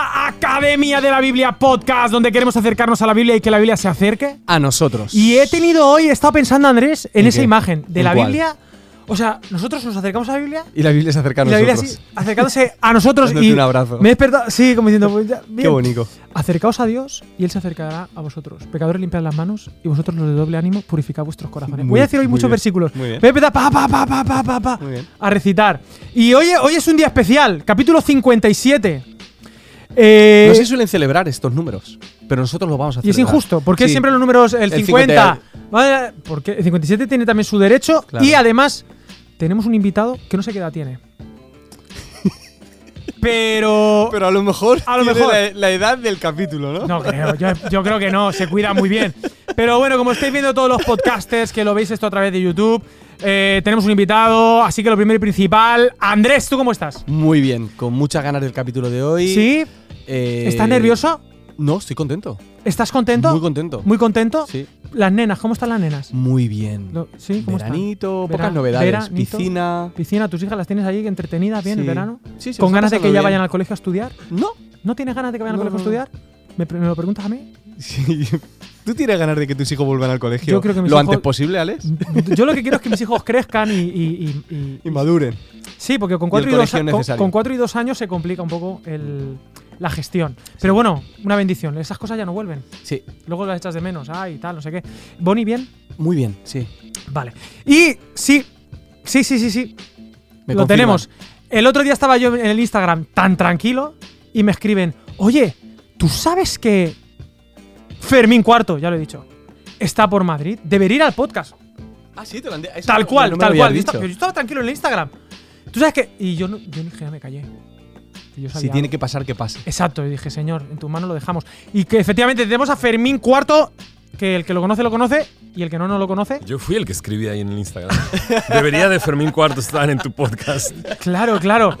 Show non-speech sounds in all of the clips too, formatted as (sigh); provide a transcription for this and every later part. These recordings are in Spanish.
la Academia de la Biblia Podcast, donde queremos acercarnos a la Biblia y que la Biblia se acerque. A nosotros. Y he tenido hoy, he estado pensando, Andrés, en ¿En esa qué? imagen de ¿En la cuál? Biblia. O sea, nosotros nos acercamos a la Biblia Y la Biblia se acerca a y la Biblia nosotros. así, acercándose a nosotros (laughs) y un abrazo. me he despertado, sí, como diciendo, pues ya, bien. Qué bonito. Acercaos a Dios y Él se acercará a vosotros. Pecadores, limpiad las manos y vosotros los de doble ánimo, purificad vuestros corazones. Muy- Voy a decir hoy muchos bien, versículos. muy bien. Empezar pa, pa, pa, pa, pa, pa, pa, a recitar. Y hoy, hoy es un día especial, capítulo 57. Eh, No se suelen celebrar estos números, pero nosotros lo vamos a y es celebrar. injusto, porque Sí. siempre los números, el, El 50, ¿vale? porque el 57 tiene también su derecho Claro. y además tenemos un invitado que no sé qué edad tiene. (laughs) Pero Pero a lo mejor A lo mejor. La, la edad del capítulo, ¿no? No creo, yo, yo creo que no, se cuida muy bien. Pero bueno, como estáis viendo todos los podcasters que lo veis esto a través de YouTube, eh, tenemos un invitado, así que lo primero y principal, Andrés, ¿tú cómo estás? Muy bien, con muchas ganas del capítulo de hoy. ¿Sí? Eh, ¿Estás nervioso? No, estoy contento. ¿Estás contento? Muy contento. ¿Muy contento? Sí. Las nenas, ¿cómo están las nenas? Muy bien. Lo- ¿Sí? ¿Cómo están? Veranito, Vera- pocas novedades. veranito. Piscina. Piscina, tus hijas las tienes ahí entretenidas bien Sí. el verano. Sí, sí, ¿Con ganas de están que ya vayan al colegio a estudiar? No. ¿No tienes ganas de que vayan No, al colegio no, a estudiar? ¿Me, lo preguntas a mí? Sí. (laughs) ¿Tú tienes ganas de que tus hijos vuelvan al colegio Yo creo que mis lo hijos- antes posible, Alex? (laughs) Yo lo que quiero es que mis hijos crezcan y- y- y- y, maduren. Sí, porque con Y el cuatro y, dos, colegio con, necesario. con cuatro y dos años se complica un poco el- la gestión. Pero bueno, una bendición. Esas cosas ya no vuelven. Sí. Luego las echas de menos. Ay, tal, no sé qué. Bonnie, bien. Muy bien, sí. Vale. Y sí, sí, sí, sí, sí. Me lo confirman. tenemos. El otro día estaba yo en el Instagram tan tranquilo y me escriben, oye, ¿tú sabes que Fermín Cuarto, ya lo he dicho, está por Madrid? Debería ir al podcast. Ah, sí, te lo han Tal no- cual, no me tal habías cual. Yo dicho. estaba, pero yo estaba tranquilo en el Instagram. ¿Tú sabes qué? Y yo, no, yo dije, ya me callé. Que yo Si tiene algo. que pasar, que pase. Exacto, y dije, señor, en tu mano lo dejamos. Y que efectivamente tenemos a Fermín Cuarto, que el que lo conoce lo conoce, y el que no, no lo conoce. Yo fui el que escribí ahí en el Instagram. Debería de Fermín Cuarto estar en tu podcast. Claro, claro.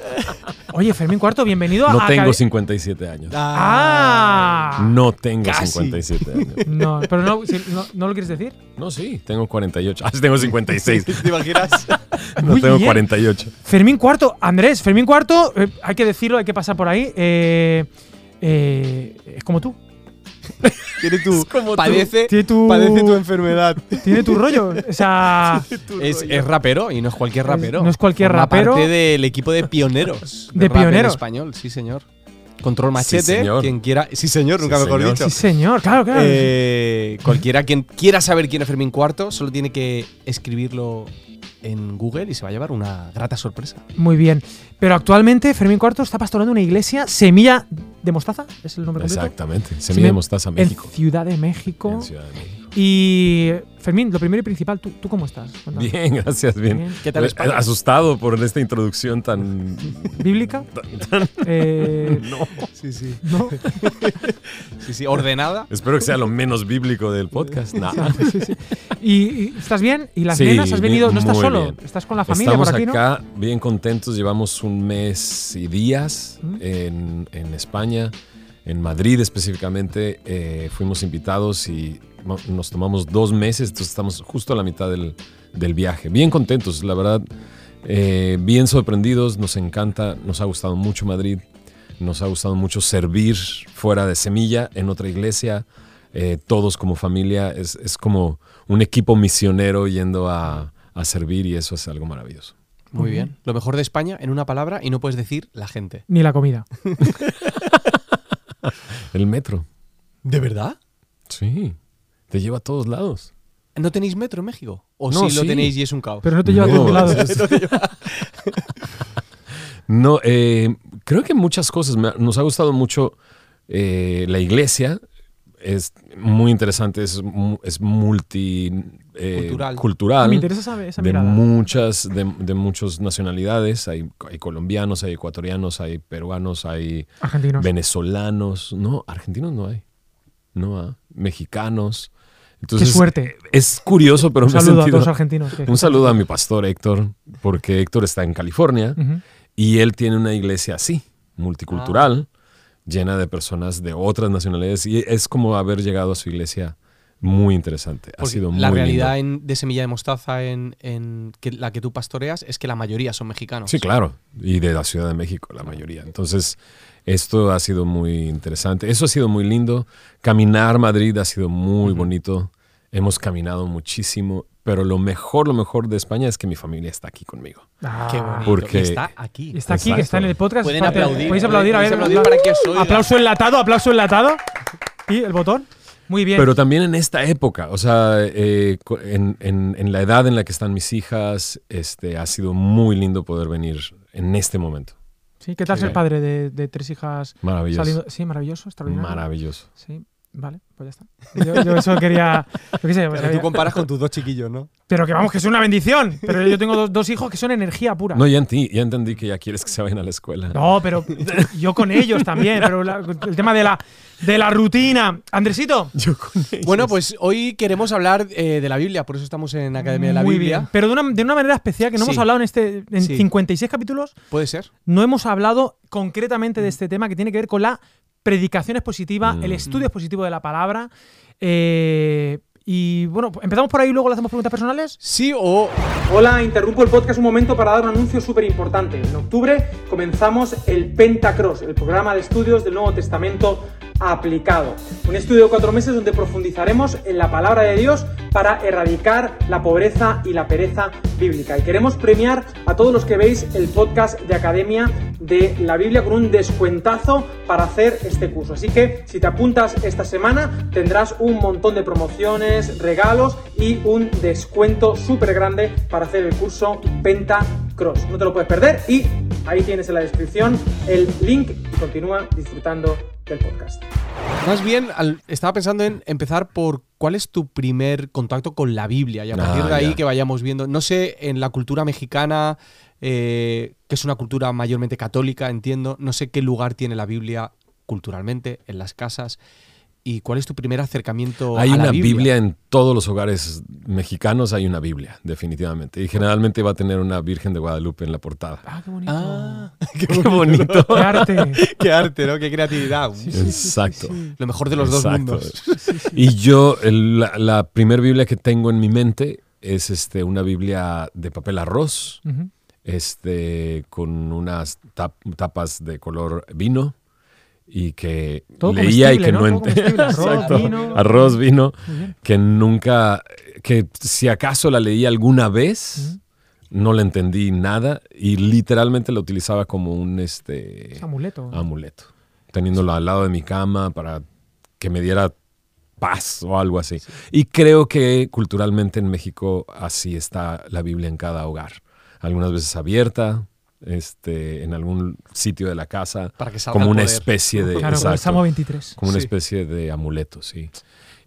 Oye, Fermín Cuarto, bienvenido No a tengo Acad- 57 años. Ah. No tengo Casi. 57 años. No, pero no, si- no, ¿no lo quieres decir? No, sí, tengo 48. Ah, sí, tengo 56. (laughs) ¿Te imaginas? (laughs) No Muy tengo bien. 48. Fermín Cuarto, Andrés, Fermín Cuarto, eh, hay que decirlo, hay que pasar por ahí. eh, eh, es como tú. (laughs) Tiene tu, como tú. padece, Tiene tu, padece tu enfermedad. tiene tu rollo. (laughs) O sea, Es, es rapero y no es cualquier rapero. no es cualquier Forma rapero. parte del equipo de pioneros. De en pioneros. español, sí, señor. Control machete, señor. quien quiera. Sí, señor, nunca Sí, mejor señor. dicho. sí, señor, claro, claro. Eh, cualquiera quien quiera saber quién es Fermín Cuarto, solo tiene que escribirlo en Google y se va a llevar una grata sorpresa. Muy bien. Pero actualmente Fermín Cuarto está pastorando una iglesia, Semilla de Mostaza, es el nombre completo. Exactamente. Semilla de mostaza, México. En Ciudad de México. En Ciudad de México. Y Fermín, lo primero y principal, ¿tú, tú cómo estás? Cuéntame. Bien, gracias, bien. Bien. ¿Qué tal Eh, España? Asustado por esta introducción tan. ¿Bíblica? (laughs) Eh, (laughs) No. Sí, sí. ¿No? (laughs) Sí, sí, ordenada. Espero que sea lo menos bíblico del podcast. Nah. Sí, sí. ¿Y, y estás bien? ¿Y las Sí, nenas has venido? bien, ¿No estás muy solo? bien. ¿Estás con la familia Estamos por aquí, acá bien contentos, llevamos un mes y días ¿Mm? en, en España, en Madrid específicamente. eh, fuimos invitados y nos tomamos dos meses, entonces estamos justo a la mitad del, del viaje. Bien contentos, la verdad, eh, bien sorprendidos, nos encanta, nos ha gustado mucho Madrid, nos ha gustado mucho servir fuera de Semilla, en otra iglesia. eh, todos como familia, es, es como un equipo misionero yendo a, a servir y eso es algo maravilloso. Muy bien. Lo mejor de España en una palabra y no puedes decir la gente. Ni la comida. (laughs) (laughs) El metro, ¿De verdad? sí, te lleva a todos lados. ¿No tenéis metro en México? ¿O No, sí lo sí. tenéis y es un caos? Pero no te lleva a todos lados. (laughs) es- No, eh, creo que muchas cosas. Nos ha gustado mucho eh, la iglesia. Es muy interesante, es, es multi eh, Cultural. cultural, Me interesa esa, esa de mirada. muchas de, de muchas nacionalidades. Hay, hay colombianos, hay ecuatorianos, hay peruanos, hay Argentinos. venezolanos. No, argentinos no hay. No, ah, mexicanos. Qué suerte. Es curioso, pero Un me he saludo a todos los argentinos. que- un saludo a mi pastor Héctor, porque Héctor está en California y él tiene una iglesia así, multicultural, Ah. llena de personas de otras nacionalidades y es como haber llegado a su iglesia muy interesante. Ha sido muy la realidad en- de Semilla de Mostaza en, en que, la que tú pastoreas es que la mayoría son mexicanos. Sí, claro. Y de la Ciudad de México, la mayoría. Entonces, esto ha sido muy interesante. Eso ha sido muy lindo. Caminar Madrid ha sido muy bonito. Hemos caminado muchísimo. Pero lo mejor, lo mejor de España es que mi familia está aquí conmigo. Ah, Qué bonito. Porque- está aquí. Está aquí, que está en el podcast. Pueden aplaudir. Podéis aplaudir, a ver. Aplaudir apla- para que os oiga. Aplauso enlatado, aplauso enlatado. Y el botón. Muy bien. Pero también en esta época, o sea, eh, en, en- en la edad en la que están mis hijas, este, ha sido muy lindo poder venir en este momento. sí, ¿Qué tal ser padre de, de tres hijas Maravilloso. saliendo? Sí, maravilloso, extraordinario. Maravilloso. Sí, vale, pues ya está. Yo, yo eso quería. Yo qué sé, pues Pero tú había- comparas con tus dos chiquillos, ¿no? pero que vamos, que es una bendición. Pero yo tengo dos, dos hijos que son energía pura. No, ya entendí, ya entendí que ya quieres que se vayan a la escuela. No, pero yo con ellos también. Pero la- el tema de la, de la rutina. Andresito. Yo con ellos. Bueno, pues hoy queremos hablar eh, de la Biblia, por eso estamos en Academia de la Muy Biblia. bien. Pero de una, de una manera especial, que no Sí. hemos hablado en este. En Sí. 56 capítulos, ¿Puede ser? no hemos hablado concretamente de este tema que tiene que ver con la predicación expositiva, Mm. el estudio expositivo de la palabra. Eh, y bueno, empezamos por ahí y luego le hacemos preguntas personales. Sí o Hola, interrumpo el podcast un momento para dar un anuncio súper importante. En octubre comenzamos el Pentacross, el programa de estudios del Nuevo Testamento aplicado. Un estudio de cuatro meses donde profundizaremos en la palabra de Dios para erradicar la pobreza y la pereza bíblica. Y queremos premiar a todos los que veis el podcast de Academia de la Biblia con un descuentazo para hacer este curso. Así que si te apuntas esta semana tendrás un montón de promociones, regalos y un descuento súper grande para hacer el curso Penta Cross. No te lo puedes perder y ahí tienes en la descripción el link y continúa disfrutando del podcast. más bien al- estaba pensando en empezar por cuál es tu primer contacto con la Biblia y a Ah, partir de ahí ya. que vayamos viendo. No sé, en la cultura mexicana, eh, que es una cultura mayormente católica, entiendo, no sé qué lugar tiene la Biblia culturalmente en las casas y cuál es tu primer acercamiento Hay a la una Biblia. Biblia. en todos los hogares mexicanos, hay una Biblia, definitivamente. Y generalmente va a tener una Virgen de Guadalupe en la portada. Ah, qué bonito. Ah, (laughs) Qué bonito. Qué arte. (laughs) qué arte, ¿no? Qué creatividad. Exacto. Lo mejor de los dos mundos. (laughs) Y yo, el- la, la primer Biblia que tengo en mi mente es este, una Biblia de papel arroz, este, con unas tap- tapas de color vino y que Todo leía y que ¿no? no, Todo ent- comestible, arroz, (laughs) vino. Arroz, vino, que nunca, que si acaso la leía alguna vez, no le entendí nada y literalmente la utilizaba como un este, Es amuleto. amuleto, teniéndolo al lado de mi cama para que me diera paz o algo así. Y creo que culturalmente en México así está la Biblia en cada hogar. Algunas veces abierta, este, en algún sitio de la casa, Para que salga como una poder. especie de... claro, con el exacto, Salmo 23. como una especie de amuleto, sí.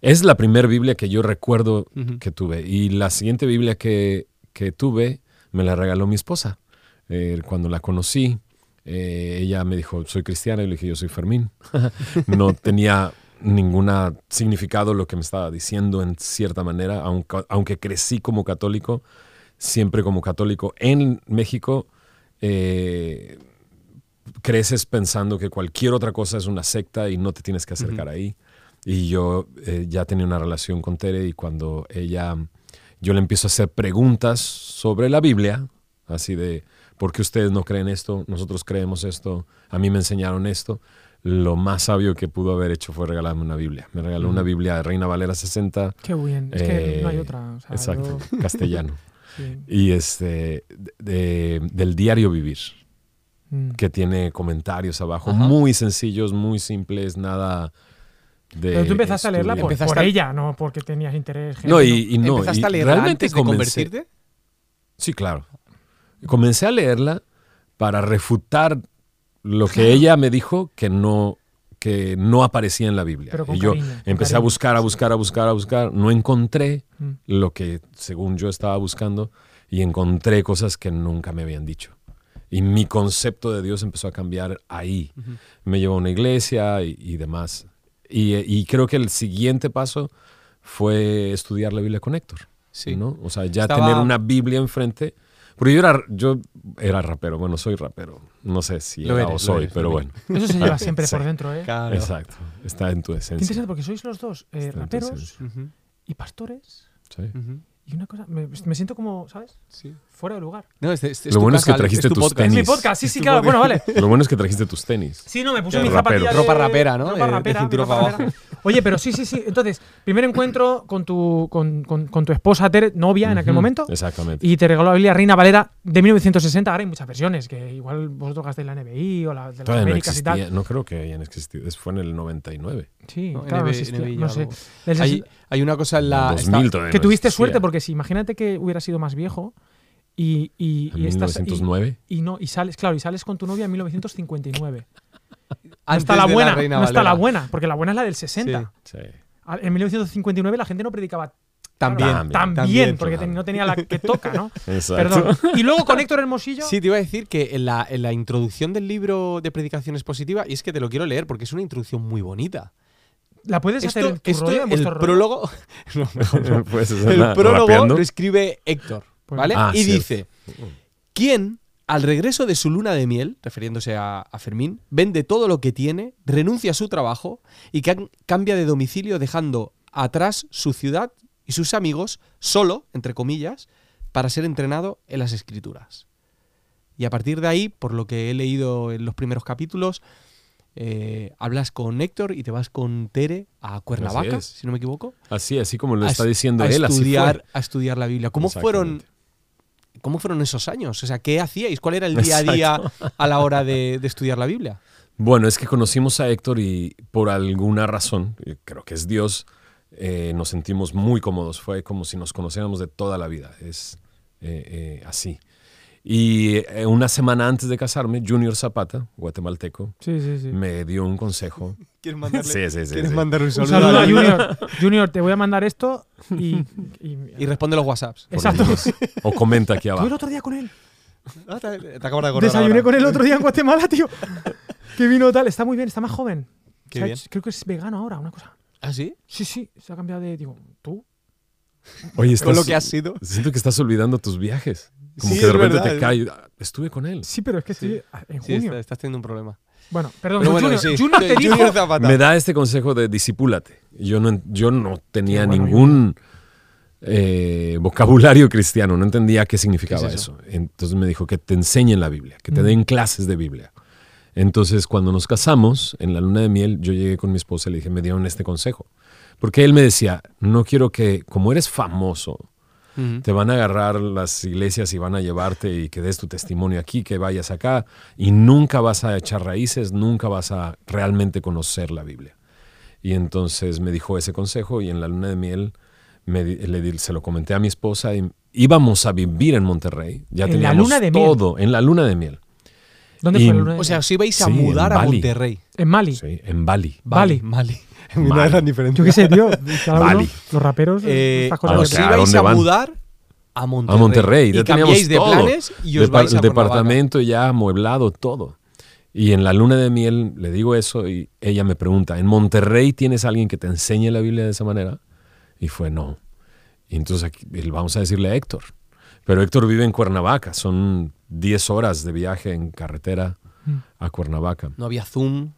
Es la primera Biblia que yo recuerdo que tuve. Y la siguiente Biblia que, que tuve me la regaló mi esposa. Eh, cuando la conocí, eh, ella me dijo, soy cristiana, y le dije, yo soy Fermín. (laughs) no tenía ningún significado lo que me estaba diciendo en cierta manera, aunque, aunque crecí como católico, siempre como católico en México. Eh, creces pensando que cualquier otra cosa es una secta y no te tienes que acercar ahí. Y yo eh, ya tenía una relación con Tere y cuando ella, yo le empiezo a hacer preguntas sobre la Biblia, así de, ¿por qué ustedes no creen esto? Nosotros creemos esto, a mí me enseñaron esto. Lo más sabio que pudo haber hecho fue regalarme una Biblia. Me regaló una Biblia de Reina Valera 60. Qué bien. Es que no hay eh, otra. o sea, exacto, yo- castellano. (laughs) sí. Y este, de- del diario vivir Mm. que tiene comentarios abajo, Ajá. muy sencillos, muy simples, nada de. Pero tú empezaste a leerla por, Empezaste por a- ella, no porque tenías interés. No, y, y no. ¿Empezaste y a leerla realmente antes de comencé- convertirte? Sí, claro. Comencé a leerla para refutar lo que ella me dijo que no, que no aparecía en la Biblia. Pero con y yo cariño, empecé a cariño. buscar, a buscar, a buscar, a buscar. No encontré Mm. lo que según yo estaba buscando y encontré cosas que nunca me habían dicho. Y mi concepto de Dios empezó a cambiar ahí. Me llevó a una iglesia y, y demás. Y, y creo que el siguiente paso fue estudiar la Biblia con Héctor. Sí. ¿no? O sea, ya Estaba- tener una Biblia enfrente. Porque yo era, yo era rapero, bueno, soy rapero. No sé si Lo era eres, o soy, eres, pero bueno. Eso se lleva (laughs) siempre Sí. por dentro, ¿eh? Claro. Exacto. Está en tu Qué esencia. interesante porque sois los dos eh, raperos y pastores. Sí. Y una cosa, me, me siento como, ¿sabes? Sí. Fuera de lugar. No, este- este Lo tu bueno es que trajiste tu tus podcast. tenis. Es mi podcast, sí, sí, claro. Bueno, vale. (laughs) Lo bueno es que trajiste tus tenis. Sí, no, me puse De mi zapatilla de... Ropa rapera, ¿no? Ropa De- de rapera, cintura ropa para rapera. abajo. Oye, pero sí, sí, sí. Entonces, primer encuentro con tu, con, con- con tu esposa, Tere, novia en aquel momento. Exactamente. Y te regaló la Biblia Reina Valera de 1960. Ahora hay muchas versiones, que igual vosotros gastáis la NBI o la de las Todavía no Américas y existía, tal. no creo que hayan existido. Es- Fue en el 99. Sí, No, claro, no NB, existía, NBI no sé. lo- Hay, hay una cosa en la. 2000 está- todavía que no tuviste existía. suerte, porque si imagínate que hubiera sido más viejo y, y, En y estás. y- 1909. Y, no, y sales, claro, y sales con tu novia en 1959. (laughs) No está la buena, no está la buena, porque la buena es la del 60. Sí. A- En 1959 la gente no predicaba También. claro, tan También, porque claro. no tenía la que toca, ¿no? (laughs) Exacto. Perdón. Y luego con Héctor Hermosillo. Sí, te iba a decir que en la, en la introducción del libro de predicaciones positivas, y es que te lo quiero leer porque es una introducción muy bonita. ¿La puedes hacer en tu esto, rollo, en el rollo? prólogo. (laughs) no, mejor no. Puedes hacer El nada, prólogo rapeando. lo escribe Héctor, ¿vale? Ah, y cierto. dice: ¿Quién, al regreso de su luna de miel, refiriéndose a, a Fermín, vende todo lo que tiene, renuncia a su trabajo y can- cambia de domicilio dejando atrás su ciudad y sus amigos, solo, entre comillas, para ser entrenado en las escrituras? Y a partir de ahí, por lo que he leído en los primeros capítulos, eh, hablas con Héctor y te vas con Tere a Cuernavaca, si no me equivoco. Así, así como lo a está es- diciendo a él, así fue. a estudiar la Biblia. ¿Cómo fueron. ¿Cómo fueron esos años? O sea, ¿qué hacíais? ¿Cuál era el día a día a la hora de, de estudiar la Biblia? Bueno, es que conocimos a Héctor y por alguna razón, eh, creo que es Dios, eh, nos sentimos muy cómodos. Fue como si nos conociéramos de toda la vida. Es eh, eh, así. Y eh, una semana antes de casarme, Junior Zapata, guatemalteco, Sí, sí, sí. me dio un consejo. ¿Quieres mandarle, Sí, sí, sí, ¿quieres sí. mandar un Un saludo, a Junior. Junior, te voy a mandar esto y. y- Y responde los WhatsApps. Exacto. O comenta aquí Estuve el abajo. otro día con él. Ah, te, te acabas de acordar Desayuné ahora. con él otro día en Guatemala, tío. Que vino tal. Está muy bien, está más joven. Qué bien. creo que es vegano ahora, una cosa. ¿Ah, sí? Sí, sí, se ha cambiado de. Digo, ¿tú? Oye, Con estás- lo que has sido. Siento que estás olvidando tus viajes. Como Sí, que de es repente verdad, te cae. "Ah, Estuve con él. Sí, pero es que Sí. estoy en Sí, junio. está- estás teniendo un problema. Bueno, perdón, Pero bueno, Junior, sí. Junior te (laughs) dijo. Junior Zapata. Me da este consejo de disipúlate. Yo no, yo no tenía ningún eh, vocabulario cristiano, no entendía qué significaba ¿Qué es eso? Entonces me dijo que te enseñen la Biblia, que te Mm. den clases de Biblia. Entonces cuando nos casamos, en la luna de miel, yo llegué con mi esposa y le dije, me dieron este consejo. Porque él me decía, no quiero que, como eres famoso, Te van a agarrar las iglesias y van a llevarte y que des tu testimonio aquí, que vayas acá, y nunca vas a echar raíces, nunca vas a realmente conocer la Biblia. Y entonces me dijo ese consejo y en la luna de miel me le se lo comenté a mi esposa y íbamos a vivir en Monterrey. Ya ¿En la teníamos luna de miel? todo, en la luna de miel. ¿Dónde Y- fue la luna de O sea, miel? os ibais a Sí, mudar a Bali. Monterrey. en Mali. Sí, en Bali. Bali. (laughs) Mali. Mali. Una gran diferencia. Yo qué sé, tío. (laughs) cada uno, Bali. los raperos. Eh, estas a mudar a Monterrey. A Monterrey. Y ya teníamos cambiáis de todo. planes y os Depa- vais a el departamento ya amueblado, todo. Y en la luna de miel le digo eso y ella me pregunta, ¿en Monterrey tienes alguien que te enseñe la Biblia de esa manera? Y fue no. Y entonces aquí, y vamos a decirle a Héctor. Pero Héctor vive en Cuernavaca, son 10 horas de viaje en carretera Mm. a Cuernavaca. No había Zoom,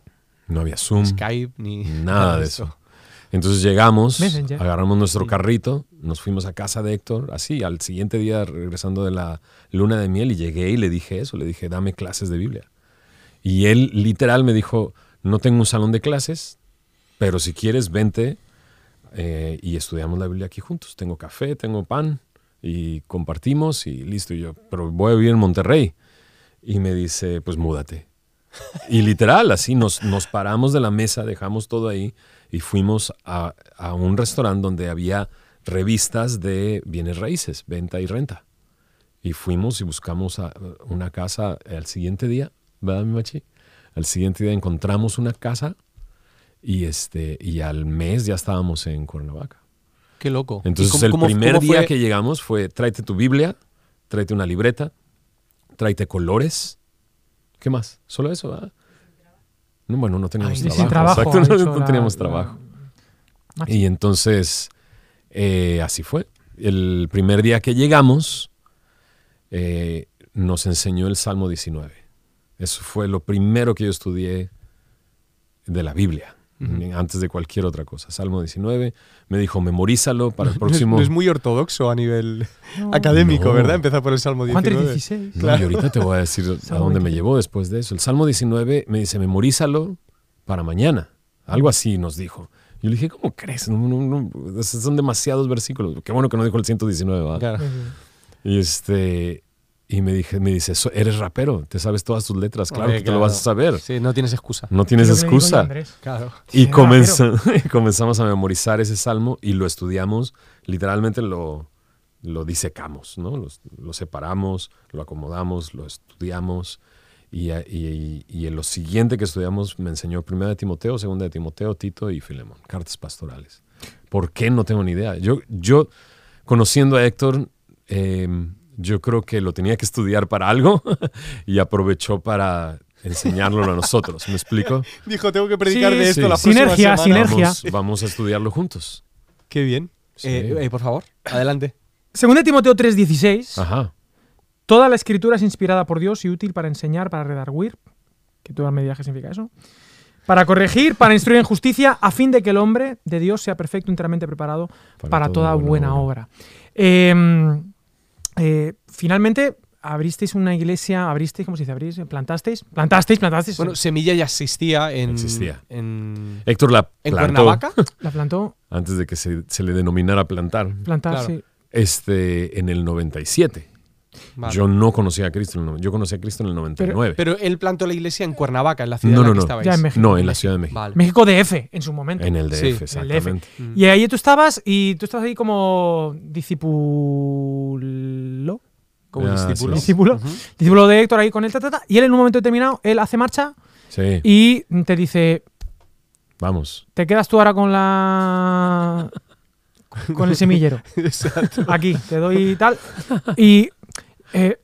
No había Zoom, Skype, ni nada de eso. Entonces llegamos, Messenger. agarramos nuestro carrito, nos fuimos a casa de Héctor, así, al siguiente día regresando de la luna de miel y llegué y le dije eso, le dije, dame clases de Biblia. Y él literal me dijo, no tengo un salón de clases, pero si quieres, vente eh, y estudiamos la Biblia aquí juntos. Tengo café, tengo pan y compartimos y listo. Y yo, pero voy a vivir en Monterrey. Y me dice, pues múdate. Y literal, así nos, nos paramos de la mesa, dejamos todo ahí y fuimos a, a un restaurante donde había revistas de bienes raíces, venta y renta. Y fuimos y buscamos a- una casa al siguiente día, ¿verdad, mi machi? Al siguiente día encontramos una casa y, este, y al mes ya estábamos en Cuernavaca. Qué loco. ¿Y Entonces cómo- el cómo- primer cómo día que llegamos fue tráete tu Biblia, tráete una libreta, tráete colores. ¿Qué más? Solo eso, ¿verdad? No, bueno, no teníamos Ay, trabajo. trabajo. Exacto, no, teníamos la- trabajo. Y entonces, eh, así fue. El primer día que llegamos, eh, nos enseñó el Salmo 19. Eso fue lo primero que yo estudié de la Biblia. Antes de cualquier otra cosa. Salmo 19, me dijo, memorízalo para el No es- (laughs) próximo... No es, muy ortodoxo a nivel académico, No. ¿verdad? Empezar por el Salmo Juan 19. 3:16. No, y ahorita te voy a decir (laughs) a dónde me 23. llevó después de eso. El Salmo 19 me dice, memorízalo para mañana. Algo así nos dijo. Yo le dije, ¿cómo crees? No, no, no, esos son demasiados versículos. Qué bueno que no dijo el 119, ¿va? Claro. Y este y me dije, me dice, "So- eres rapero, te sabes todas tus letras, claro Hombre, que te lo claro. vas a saber. Sí, no tienes excusa. No tienes excusa. Andrés. Claro. Y Sí, comenzó- (laughs) y comenzamos a memorizar ese salmo y lo estudiamos, literalmente lo, lo disecamos, ¿no? Lo, lo separamos, lo acomodamos, lo estudiamos. Y, y, y en lo siguiente que estudiamos me enseñó primera de Timoteo, segunda de Timoteo, Tito y Filemón, cartas pastorales. ¿Por qué? No tengo ni idea. Yo, yo conociendo a Héctor, eh, yo creo que lo tenía que estudiar para algo (laughs) y aprovechó para enseñárnoslo a nosotros. ¿Me explico? Dijo, tengo que predicar Sí, de esto sí. la Sinergia, próxima semana. sinergia. Vamos, vamos a estudiarlo juntos. Qué bien. Sí. Eh, eh, por favor, adelante. Según de Timoteo 3:16, Ajá. toda la escritura es inspirada por Dios y útil para enseñar, para redarguir, que tú me dirás qué significa eso, para corregir, para instruir en justicia, a fin de que el hombre de Dios sea perfecto, enteramente preparado para, toda, buena, obra. Eh, eh, finalmente, abristeis una iglesia, abristeis, ¿cómo se dice? Abrís, plantasteis, plantasteis, plantasteis. Bueno, Semilla ya existía en. Existía. En, Héctor la en plantó Cuernavaca. (laughs) la plantó, antes de que se, se le denominara plantar. plantar, Claro. sí. Este, en el 97. Vale. Yo no conocía a Cristo. en el Yo conocí a Cristo en el 99. Pero él plantó la iglesia en Cuernavaca, en la ciudad No, en la no, que no. estabais. Ya en México. no, en la Ciudad de México. Vale. México DF en su momento. En el DF, Sí, en el DF. exactamente. Mm. Y ahí tú estabas y tú estabas ahí como discípulo. Como Ah, discípulo. sí. Discípulo. Discípulo de Héctor ahí con él, ta, ta, ta, y él en un momento determinado, él hace marcha Sí, y te dice, vamos. te quedas tú ahora con la... con el semillero. (laughs) Aquí, te doy tal. Y eh,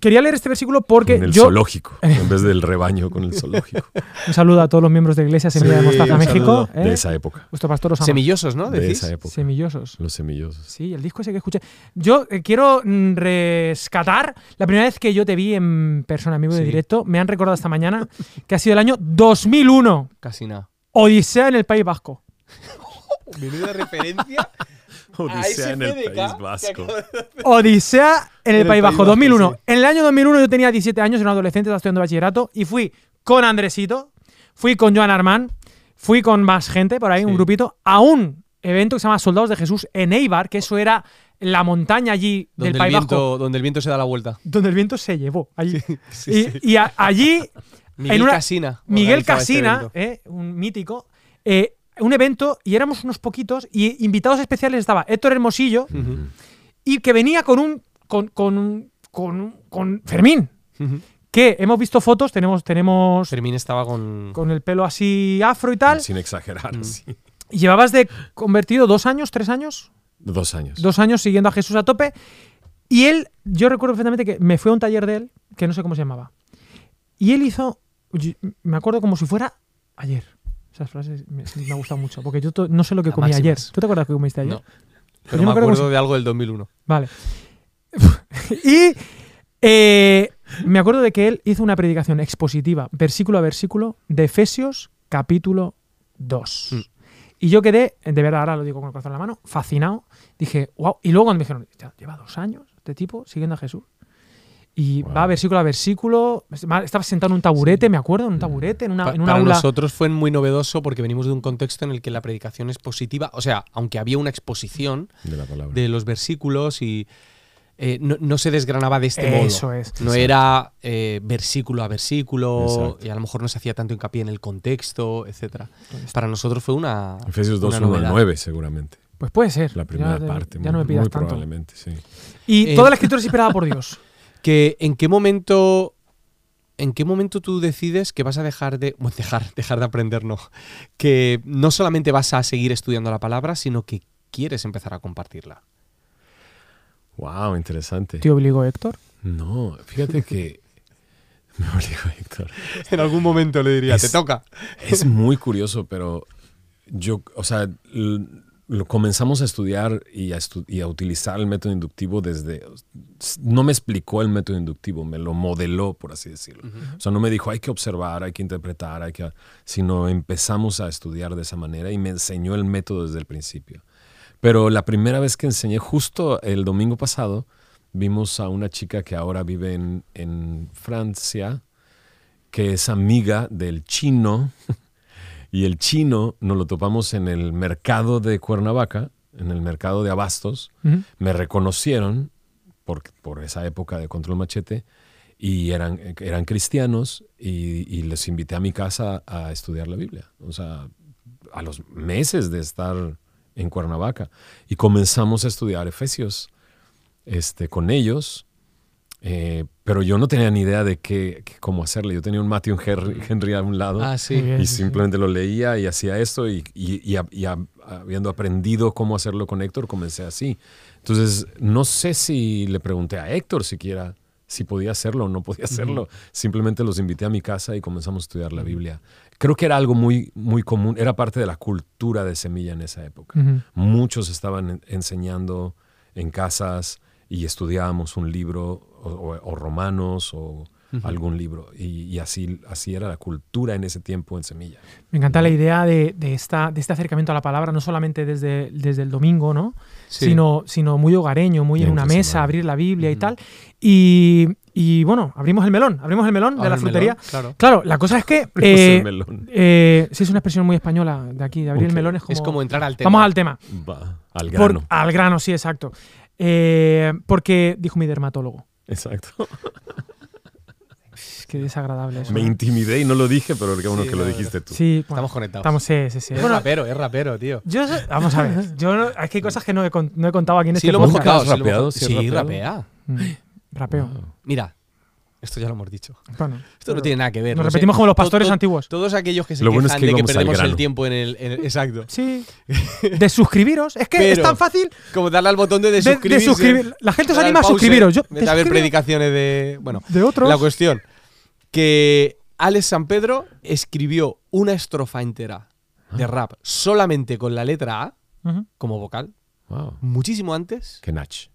quería leer este versículo porque Con el yo... zoológico. (laughs) En vez del rebaño, con el zoológico. Un saludo a todos los miembros de Iglesia Semilla de Mostaza México. saludo. ¿eh? De esa época. Vuestro pastor os ama. Semillosos, ¿no? De Decís. esa época. Semillosos. Los semillosos. Sí, el disco ese que escuché. Yo eh, quiero mm, rescatar la primera vez que yo te vi en persona, amigo de Sí. directo. Me han recordado esta mañana que ha sido el año 2001. Casi nada. Odisea en el País Vasco. (laughs) Menuda referencia. Odisea en el País Vasco. Odisea en el, En el País Vasco, 2001. sí. En el año 2001 yo tenía 17 años, era un adolescente, estaba estudiando bachillerato y fui con Andresito, fui con Joan Armán, fui con más gente por ahí, un grupito, a un evento que se llama Soldados de Jesús en Eibar, que eso era la montaña allí Donde del el, País Vasco, viento, donde el viento se da la vuelta. donde el viento se llevó. Allí. Sí, (laughs) y, sí. y a- allí (laughs) Miguel una- Casina. Miguel este Casina, eh, un mítico, eh, un evento y éramos unos poquitos y invitados especiales estaba Héctor Hermosillo y que venía con un con, con, un- con, con Fermín, que hemos visto fotos, tenemos tenemos Fermín estaba con. con el pelo así afro y tal. Sin exagerar, Mm. sí. Llevabas de convertido dos años, tres años, Dos años. dos años siguiendo a Jesús a tope. Y él, yo recuerdo perfectamente que me fue a un taller de él, que no sé cómo se llamaba. Y él hizo, me acuerdo como si fuera ayer. Esas frases me, me ha gustado mucho, porque yo to- no sé lo que comí ayer. ¿Tú te acuerdas que comiste ayer? No. Pero yo me acuerdo acuerdo como de algo del 2001. Vale. (laughs) y eh, me acuerdo de que él hizo una predicación expositiva, versículo a versículo, de Efesios capítulo 2. Mm. Y yo quedé, de verdad, ahora lo digo con el corazón en la mano, fascinado. Dije, wow. Y luego cuando me dijeron, "Ya, lleva dos años este tipo siguiendo a Jesús. Y Wow. va versículo a versículo. Estaba sentado en un taburete, me acuerdo, en un taburete, en una, Pa- en una para aula. nosotros fue muy novedoso porque venimos de un contexto en el que la predicación es positiva. O sea, aunque había una exposición De la palabra. de los versículos y eh, no, no se desgranaba de este modo. Eso es. No era eh, versículo a versículo Exacto. y a lo mejor no se hacía tanto hincapié en el contexto, etcétera. Para nosotros fue una. Efesios 2, una 1 al novedad. 9, seguramente. Pues puede ser. La primera Ya- parte. Ya muy, no me pidas muy tanto. probablemente, sí. Y Eh, toda la escritura es inspirada por Dios. Que, ¿En qué momento ¿En qué momento tú decides que vas a dejar de. bueno, dejar, dejar de aprender, no. Que no solamente vas a seguir estudiando la palabra, sino que quieres empezar a compartirla. Wow, interesante. ¿Te obligó Héctor? No, fíjate que. (laughs) Me obligó Héctor. (laughs) En algún momento le diría, Es- te toca. Es muy curioso, pero yo, o sea, lo comenzamos a estudiar y a, estu- y a utilizar el método inductivo desde... No me explicó el método inductivo, me lo modeló, por así decirlo. O sea, no me dijo hay que observar, hay que interpretar, hay que... Sino empezamos a estudiar de esa manera y me enseñó el método desde el principio. Pero la primera vez que enseñé, justo el domingo pasado, vimos a una chica que ahora vive en, en Francia, que es amiga del chino, y el chino nos lo topamos en el mercado de Cuernavaca, en el mercado de Abastos. Ujú. Me reconocieron por, por esa época de Control Machete y eran, eran cristianos y, y les invité a mi casa a estudiar la Biblia. O sea, a los meses de estar en Cuernavaca. Y comenzamos a estudiar Efesios este, con ellos. Eh, pero yo no tenía ni idea de qué, qué- cómo hacerle. Yo tenía un Matthew Henry, Henry a un lado Ah, sí. Y simplemente lo leía y hacía esto y, y- y y habiendo aprendido cómo hacerlo con Héctor, comencé así. Entonces, no sé si le pregunté a Héctor siquiera si podía hacerlo o no podía hacerlo. Simplemente los invité a mi casa y comenzamos a estudiar la Biblia. Creo que era algo muy, muy común, era parte de la cultura de semilla en esa época. Ujú. Muchos estaban en- enseñando en casas y estudiábamos un libro o, o- o romanos o algún libro. Y, y así, así era la cultura en ese tiempo en semilla. Me encanta la idea de, de esta, de este acercamiento a la palabra, no solamente desde, desde el domingo, ¿no? Sí. Sino, sino muy hogareño, muy en una mesa, semana. abrir la Biblia y tal. Y, y, bueno, abrimos el melón, abrimos el melón de la frutería. melón, claro. Claro, la cosa es que. (laughs) Eh, el melón. eh, sí, es una expresión muy española de aquí, de abrir Ok. el melón es como. Es como entrar al tema. Vamos al tema. Va, al Por- grano. al grano, sí, exacto. Eh, porque dijo mi dermatólogo. Exacto. Que desagradable eso. Me ¿eh? intimidé y no lo dije, pero qué bueno Sí, que lo dijiste tú. Sí, bueno, Estamos conectados. estamos, sí, sí, sí. Es Bueno, rapero, es rapero, tío. yo, sé- vamos a ver. (laughs) Yo no- es que hay cosas que no he, con- no he contado aquí en Sí, este lo hemos ¿Nunca podcast. has sí, lo hemos- rapeado? ¿Sí rapea. Mm, Rapeo. Wow. Mira, esto ya lo hemos dicho. Bueno, (laughs) Esto no tiene nada que ver. nos no sé. repetimos como los To- pastores to- antiguos. Todos aquellos que se Lo bueno quejan es que de que perdemos el tiempo en el, en el- Exacto. Sí. (laughs) De suscribiros. Es que es tan fácil Como darle al botón de, de de, suscribir. La gente al anima a suscribiros. Yo, de suscribiros predicaciones de. Bueno, de otros. la cuestión. Que Alex San Pedro escribió una estrofa entera Ah. de rap solamente con la letra A como vocal, Wow. muchísimo antes Qué nach.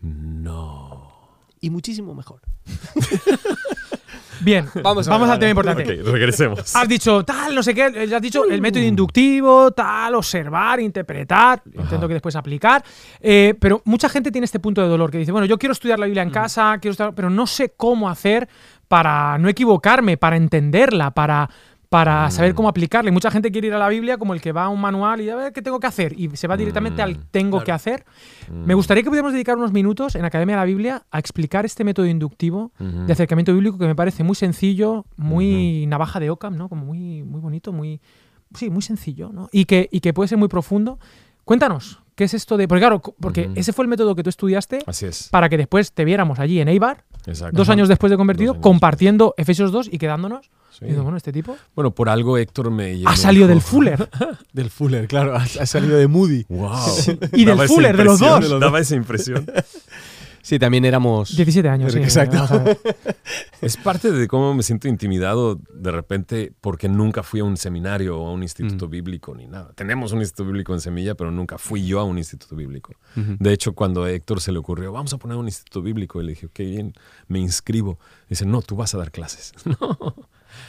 No. y muchísimo mejor. (laughs) Bien, Vamos (laughs) vamos, a al tema importante. Ok, regresemos. Has dicho tal, no sé qué, eh, has dicho el método inductivo, tal, observar, interpretar, intento que después aplicar. eh, pero mucha gente tiene este punto de dolor que dice, bueno, yo quiero estudiar la Biblia en casa, quiero estudiar, pero no sé cómo hacer para no equivocarme, para entenderla, para, para saber cómo aplicarla. Y mucha gente quiere ir a la Biblia como el que va a un manual y a ver qué tengo que hacer. Y se va directamente al tengo que hacer. Me gustaría que pudiéramos dedicar unos minutos en Academia de la Biblia a explicar este método inductivo de acercamiento bíblico que me parece muy sencillo, muy navaja de Ockham, ¿no? Como muy, muy bonito, muy. Sí, muy sencillo, ¿no? Y que, y que puede ser muy profundo. Cuéntanos, ¿qué es esto de.? Porque, claro, porque ese fue el método que tú estudiaste Así es. para que después te viéramos allí en Eibar, Exacto. dos años después de convertido, compartiendo Efesios 2 y quedándonos. Sí. Y digo, bueno, este tipo Bueno, por algo Héctor me ha salido del Fuller. (laughs) Del Fuller, claro. Ha, ha salido de Moody. (laughs) Wow. Y del Fuller, de los dos. Daba esa impresión. (laughs) Sí, también éramos. 17 años, sí. Exacto. (laughs) Es parte de cómo me siento intimidado de repente porque nunca fui a un seminario o a un instituto Mm. bíblico ni nada. Tenemos un instituto bíblico en Semilla, pero nunca fui yo a un instituto bíblico. De hecho, cuando a Héctor se le ocurrió, vamos a poner un instituto bíblico, y le dije, ok, bien, me inscribo. Dice, no, tú vas a dar clases. (laughs)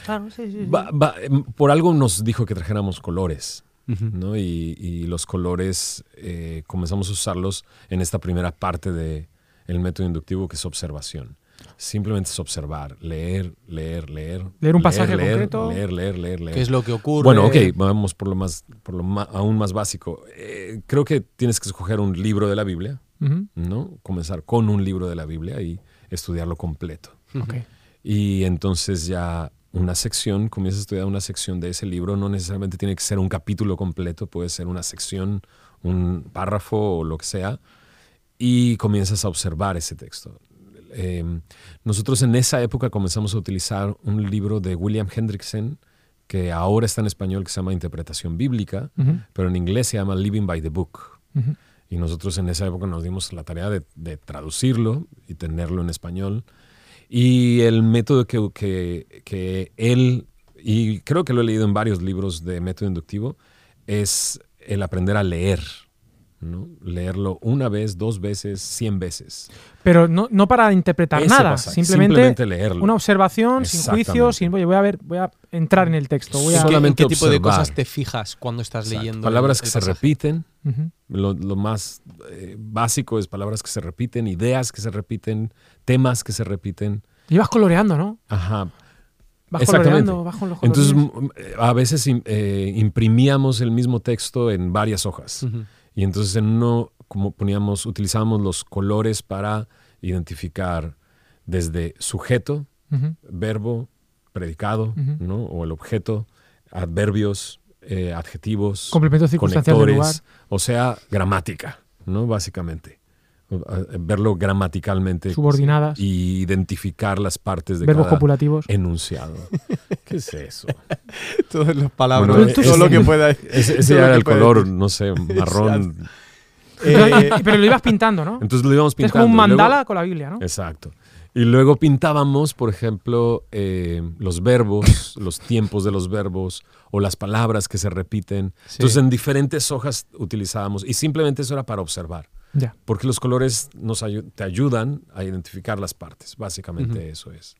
Claro, sí, sí, sí. Va- va, em, por algo nos dijo que trajéramos colores. ¿no? Y, y los colores eh, comenzamos a usarlos en esta primera parte del el método inductivo que es observación. Simplemente es observar, leer, leer, leer. Leer un pasaje leer, concreto. Leer, leer, leer, leer. ¿Qué es lo que ocurre? Bueno, ok, vamos por lo más, por lo ma- aún más básico. Eh, creo que tienes que escoger un libro de la Biblia, Ujú, ¿no? Comenzar con un libro de la Biblia y estudiarlo completo. ok. Y entonces ya una sección, comienzas a estudiar una sección de ese libro, no necesariamente tiene que ser un capítulo completo, puede ser una sección, un párrafo o lo que sea, y comienzas a observar ese texto. Eh, nosotros en esa época comenzamos a utilizar un libro de William Hendrickson, que ahora está en español, que se llama Interpretación Bíblica, Ujú, pero en inglés se llama Living by the Book. ujú. Y nosotros en esa época nos dimos la tarea de, de traducirlo y tenerlo en español. Y el método que, que, que él, y creo que lo he leído en varios libros de método inductivo, es el aprender a leer. ¿No? Leerlo una vez, dos veces, cien veces. Pero no, no para interpretar Ese nada, pasaje, simplemente, simplemente leerlo. una observación sin juicio, sin oye, voy a ver, voy a entrar en el texto, voy ¿En a qué- ¿En Solamente qué tipo de cosas te fijas cuando estás Exacto. leyendo? Palabras el- que el se pasaje? repiten. Lo, lo más eh, básico es palabras que se repiten, ideas que se repiten, temas que se repiten. Y vas coloreando, ¿no? Ajá. Vas Exactamente. con los Entonces, eh, a veces eh, imprimíamos el mismo texto en varias hojas. Ujú. Y entonces en uno, como poníamos, utilizábamos los colores para identificar desde sujeto, verbo, predicado. ¿no? O el objeto, adverbios, eh, adjetivos, Complemento circunstancial del lugar. conectores, o sea, gramática, ¿no? Básicamente. A- Verlo gramaticalmente Subordinadas, y identificar las partes de verbos cada copulativos. enunciado. (laughs) ¿Qué es eso? Todas las palabras. Bueno, todo ese- lo que pueda. (laughs) Ese, era el color, decir. no sé, (laughs) marrón. Pero, pero lo ibas pintando, ¿no? Entonces lo íbamos es pintando. como un luego- mandala con la Biblia, ¿no? Exacto. Y luego pintábamos, por ejemplo, eh, los verbos, los tiempos de los verbos o las palabras que se repiten. Sí. Entonces en diferentes hojas utilizábamos y simplemente eso era para observar, Ya. porque los colores nos ayu- te ayudan a identificar las partes. Básicamente Ujú. eso es.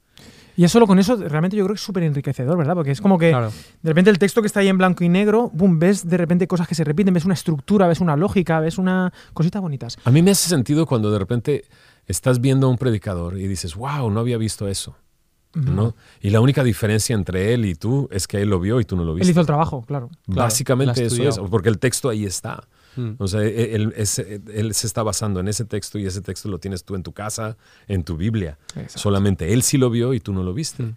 Y eso solo con eso realmente yo creo que es súper enriquecedor, ¿verdad? Porque es como que Claro. de repente el texto que está ahí en blanco y negro, boom, ves de repente cosas que se repiten, ves una estructura, ves una lógica, ves una cositas bonitas. A mí me hace sentido cuando de repente estás viendo a un predicador y dices, wow, no había visto eso. ¿no? Y la única diferencia entre él y tú es que él lo vio y tú no lo Él viste. hizo el trabajo, claro. Claro, la Básicamente eso es, porque el texto ahí está. Mm. O sea, e- él, se está basando en ese texto y ese texto lo tienes tú en tu casa, en tu Biblia. Exacto. Solamente él sí lo vio y tú no lo viste. Mm.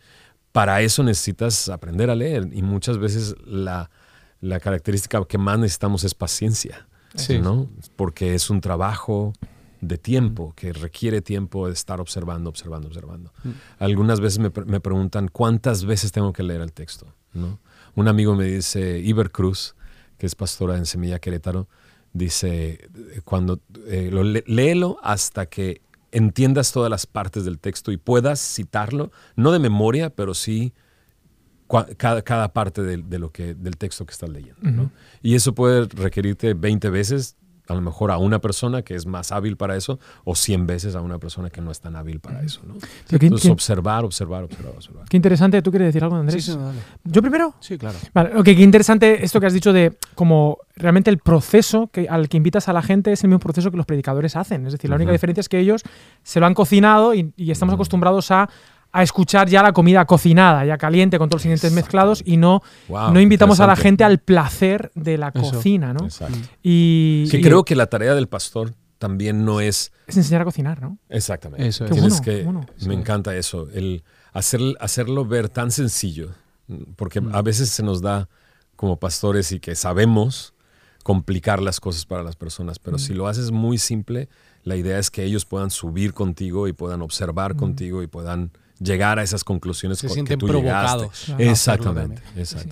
Para eso necesitas aprender a leer y muchas veces la, la característica que más necesitamos es paciencia, Sí. ¿no? Porque es un trabajo de tiempo, que requiere tiempo de estar observando, observando, observando. Mm. Algunas veces me, pre- me preguntan cuántas veces tengo que leer el texto, ¿no? Un amigo me dice, Iber Cruz, que es pastora en Semilla Querétaro, dice, eh, cuando eh, lo, lé- léelo hasta que entiendas todas las partes del texto y puedas citarlo, no de memoria, pero sí cua- cada, cada parte del, de lo que, del texto que estás leyendo. Y eso puede requerirte 20 veces, a lo mejor a una persona que es más hábil para eso, o 100 veces a una persona que no es tan hábil para eso. ¿no? Entonces, qué- observar, observar, observar, observar. qué interesante. ¿Tú quieres decir algo, Sí, Andrés? sí, dale. ¿Yo primero? Sí, claro. Vale, ok, qué interesante esto que has dicho de como realmente el proceso que, al que invitas a la gente es el mismo proceso que los predicadores hacen. Es decir, la única diferencia es que ellos se lo han cocinado y, y estamos acostumbrados a, a escuchar ya la comida cocinada, ya caliente, con todos los ingredientes mezclados y no, Wow, no invitamos a la gente al placer de la Eso. cocina, ¿no? Exacto. Y, Que y creo que la tarea del pastor también no es es enseñar a cocinar, ¿no? Exactamente. Eso es. Qué Tienes bueno, que, bueno. me encanta eso, el hacer, hacerlo ver tan sencillo, porque Mm. a veces se nos da como pastores y que sabemos complicar las cosas para las personas, pero Mm. si lo haces muy simple, la idea es que ellos puedan subir contigo y puedan observar Mm. contigo y puedan llegar a esas conclusiones Se sienten que tú llegaste. provocados. Hacerlo Exactamente.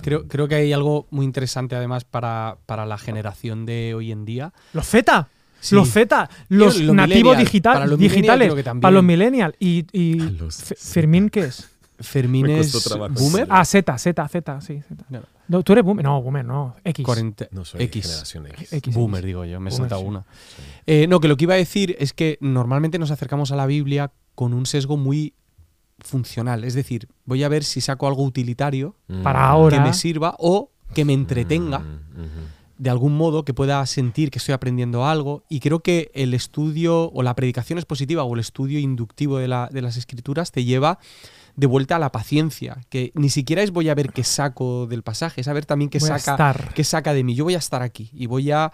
Creo, creo que hay algo muy interesante además para, para la generación de hoy en día. Los Z. Sí. Los Z, los lo nativos digital- Para los digitales, para los millennials. Y, y los. Fermín, ¿qué es? Fermín es boomer. Ah, Z, Z, Z, sí. Z. No, No, ¿Tú eres boomer? No, boomer, no. X. 40 No soy X. generación X. X. Boomer, digo yo, me he saltado sí. una. Eh, no, que lo que iba a decir es que normalmente nos acercamos a la Biblia con un sesgo muy funcional. Es decir, voy a ver si saco algo utilitario Para Mm. ahora. que me sirva o que me entretenga Mm, ujú. de algún modo, que pueda sentir que estoy aprendiendo algo. Y creo que el estudio o la predicación expositiva o el estudio inductivo de, la- de las escrituras te lleva de vuelta a la paciencia, que ni siquiera es voy a ver qué saco del pasaje, es a ver también qué Voy saca, qué saca de mí. Yo voy a estar aquí y voy a...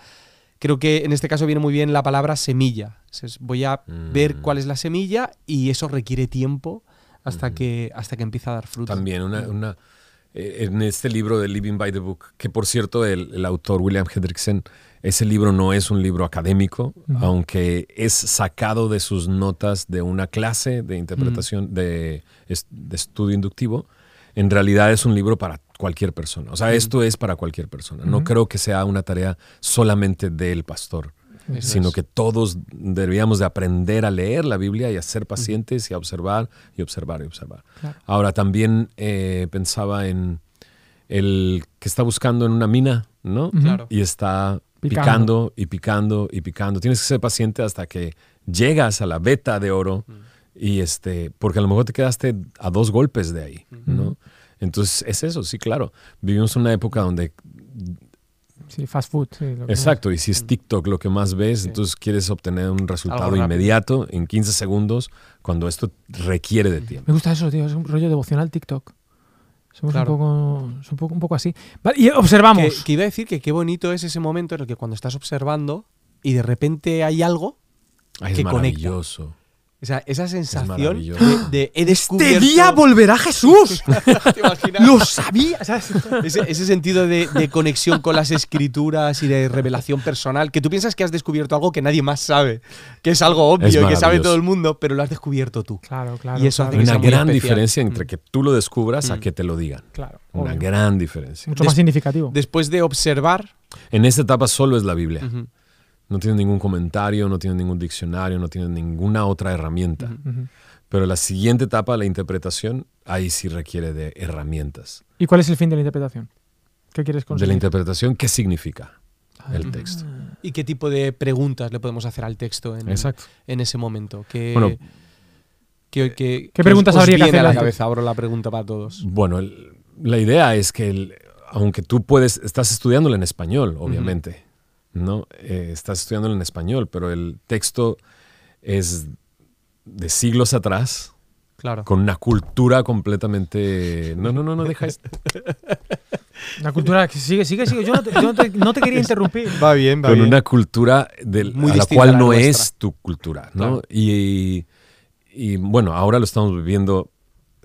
Creo que en este caso viene muy bien la palabra semilla. Voy a ver Mm. cuál es la semilla y eso requiere tiempo hasta, que, hasta que empieza a dar fruto. También una, una- eh, en este libro de Living by the Book, que por cierto el, el autor William Hendrickson, ese libro no es un libro académico, Ujú. aunque es sacado de sus notas de una clase de interpretación de, es- de estudio inductivo, en realidad es un libro para cualquier persona. O sea, esto es para cualquier persona. No creo que sea una tarea solamente del pastor Eso sino es. que todos deberíamos de aprender a leer la Biblia y a ser pacientes y a observar y observar y observar. Claro. Ahora también eh, pensaba en, el que está buscando en una mina, ¿no? Claro. Y está Picando. picando. y picando y picando. Tienes que ser paciente hasta que llegas a la beta de oro y este, porque a lo mejor te quedaste a dos golpes de ahí, ¿no? Entonces es eso, sí, claro. Vivimos una época donde Sí, fast food. sí, lo que- Exacto, y si es TikTok lo que más ves, entonces quieres obtener un resultado inmediato en 15 segundos cuando esto requiere de tiempo. Me gusta eso, tío. Es un rollo devocional TikTok. Somos Claro. un, poco, un, poco, un poco así. Vale, y observamos. Que, que iba a decir que qué bonito es ese momento en el que cuando estás observando y de repente hay algo, Ay, es que conecta. O sea, esa sensación de, (gasps) de he descubierto... ¡Este día volverá Jesús! (laughs) ¡Lo sabía! ¿sabes? Ese, ese sentido de, de conexión con las escrituras y de revelación personal, que tú piensas que has descubierto algo que nadie más sabe, que es algo obvio Es y que sabe todo el mundo, pero lo has descubierto tú. Claro, claro. Y eso claro, hace Hay que una gran especial. diferencia entre que tú lo descubras a Mm. que te lo digan. claro. Una obvio. gran diferencia. Mucho Des- más significativo. Después de observar, En esta etapa solo es la Biblia. ujú, No tiene ningún comentario, no tiene ningún diccionario, no tiene ninguna otra herramienta. Ujú. Pero la siguiente etapa, la interpretación, ahí sí requiere de herramientas. ¿Y cuál es el fin de la interpretación? ¿Qué quieres De conseguir? la interpretación, ¿qué significa Ah, el texto? ¿y qué tipo de preguntas le podemos hacer al texto en, Exacto. en ese momento? ¿Qué, Bueno, qué- qué- ¿qué os- preguntas os habría que viene a la cabeza? Abro la pregunta para todos. Bueno, el- la idea es que el- aunque tú puedes, estás estudiándolo en español, obviamente, ¿no? Eh, estás estudiándolo en español, pero el texto es de siglos atrás, Claro. con una cultura completamente... No, no, no, no, deja esto. (laughs) La cultura que sigue, sigue, sigue. Yo no te, yo no te- no te quería interrumpir. (laughs) Va bien, Con una cultura del, Muy a la cual a la no nuestra. es tu cultura, ¿no? Claro. Y, y, bueno, ahora lo estamos viviendo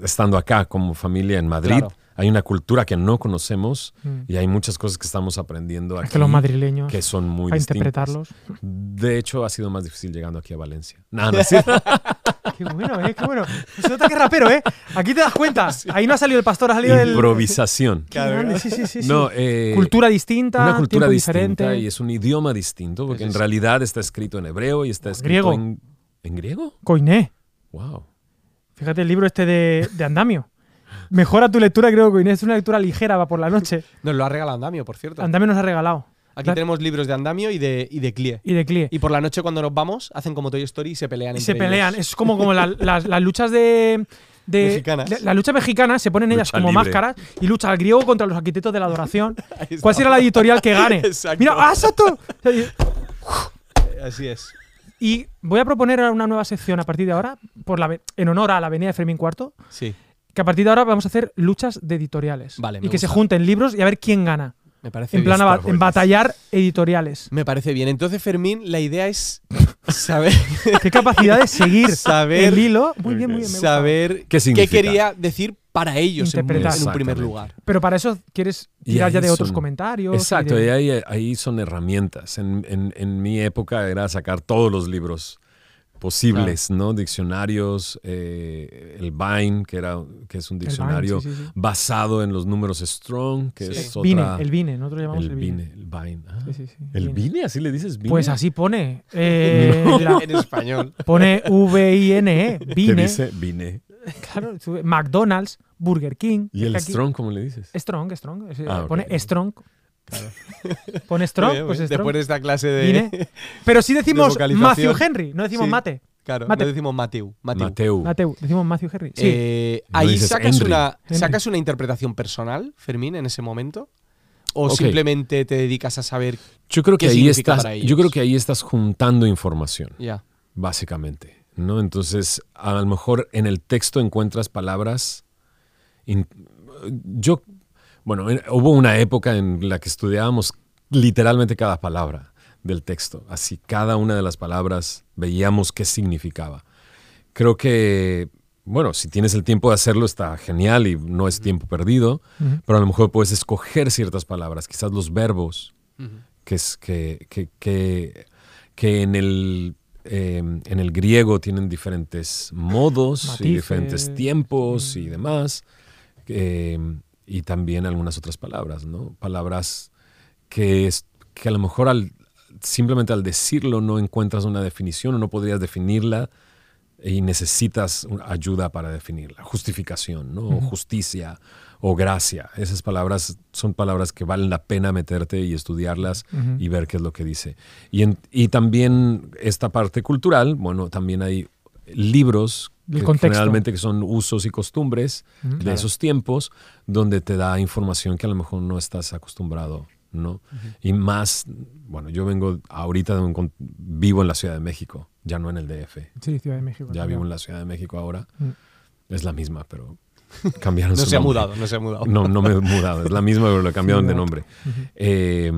estando acá como familia en Madrid. Claro. Hay una cultura que no conocemos Mm. y hay muchas cosas que estamos aprendiendo aquí Es que los madrileños, que son muy distintas. interpretarlos. De hecho, ha sido más difícil llegando aquí a Valencia. (laughs) No, no es cierto. (laughs) Qué bueno, ¿eh? Qué bueno. Se nota que es rapero, ¿eh? Aquí te das cuenta. (laughs) Ahí no ha salido el pastor, ha salido el. Improvisación. Grande, Sí, sí, sí. sí. No, eh, cultura distinta, una cultura distinta diferente. y es un idioma distinto porque Sí, en sí. realidad está escrito en hebreo y está escrito griego. en en griego. Coiné. Wow. Fíjate el libro este de, de Andamio. Mejora tu lectura, creo que. Es una lectura ligera, va por la noche. Nos lo ha regalado Andamio, por cierto. Andamio nos ha regalado. Aquí Claro. tenemos libros de Andamio y de, y de Clie. Y de Clie. Y por la noche cuando nos vamos, hacen como Toy Story y se pelean Y entre se pelean. ellos. Es como, como la- (laughs) las, las luchas de. de Mexicanas. de- las luchas mexicanas se ponen ellas Lucha como libre. máscaras y lucha al griego contra los arquitectos de la adoración. (laughs) ¿Cuál será la editorial que gane? (laughs) Exacto. Mira, ¡ah, exacto! Así es. Y voy a proponer una nueva sección a partir de ahora, por la, en honor a la Avenida de Fermín IV, Sí, que a partir de ahora vamos a hacer luchas de editoriales. Vale, y que se junten libros y a ver quién gana. me parece En bien. plan, está en batallar editoriales. Me parece bien. Entonces, Fermín, la idea es saber, (laughs) ¿Qué capacidad de seguir (laughs) Saber- el hilo? Muy bien, muy bien. saber ¿Qué quería decir para ellos en, un- Interpretar. en un primer lugar. Pero para eso quieres tirar ya de otros comentarios. y Exacto, de- y ahí, ahí son herramientas. En, en- en mi época era sacar todos los libros posibles, ¿no? Diccionarios, eh, el Vine, que, era, que es un Vine, diccionario sí, sí, sí. basado en los números Strong, que Sí. es Vine, otra... el Vine, nosotros llamamos el, el Vine. Vine, el Vine. Ah, Sí, sí, sí, ¿El Vine. Vine? ¿Así le dices Vine? Pues así pone. Eh, (laughs) la- en español. pone V-I-N-E. (laughs) ¿Qué Vine. dice? Vine. Claro, McDonald's, Burger King. ¿Y el aquí- Strong cómo le dices? Strong, Strong. Ah, pone. Strong. (laughs) Pone Strong, Muy bien, pues. Después de esta clase de. Vine. (laughs) Pero sí decimos. Matthew Henry, no decimos Sí. Mate. Claro, Mateo. no decimos Mateu. Mateu. Mateu. Mateu, decimos Matthew Henry. Sí. Eh, No ahí sacas Henry. una, Henry. sacas una interpretación personal, Fermín, en ese momento. ¿O simplemente te dedicas a saber. Yo creo que ¿Qué ahí significa estás, para yo creo que ahí estás juntando información. Ya. básicamente, ¿no? Entonces, a lo mejor en el texto encuentras palabras. in- yo, bueno, en- hubo una época en la que estudiábamos literalmente cada palabra del texto, así cada una de las palabras veíamos qué significaba. Creo que, bueno, si tienes el tiempo de hacerlo está genial y no es tiempo perdido, pero a lo mejor puedes escoger ciertas palabras, quizás los verbos, que, es, que, que, que, que en, el, eh, en el griego tienen diferentes modos Matices. y diferentes tiempos y demás. eh, y también algunas otras palabras, ¿no? Palabras que, es, que a lo mejor al, simplemente al decirlo no encuentras una definición o no podrías definirla y necesitas ayuda para definirla. Justificación, ¿no? Justicia o gracia. Esas palabras son palabras que valen la pena meterte y estudiarlas y ver qué es lo que dice. Y, en- y también esta parte cultural, bueno, también hay libros El contexto. generalmente que son usos y costumbres de esos tiempos donde te da información que a lo mejor no estás acostumbrado, ¿no? Y más, bueno, yo vengo ahorita de un vivo en la Ciudad de México, ya no en el DF. Sí, Ciudad de México. Ya claro. vivo en la Ciudad de México ahora. Mm. Es la misma, pero cambiaron (laughs) No su se ha mudado, no se ha mudado. No, no me he mudado, es la misma, pero lo cambiaron de ¿verdad? nombre. Eh,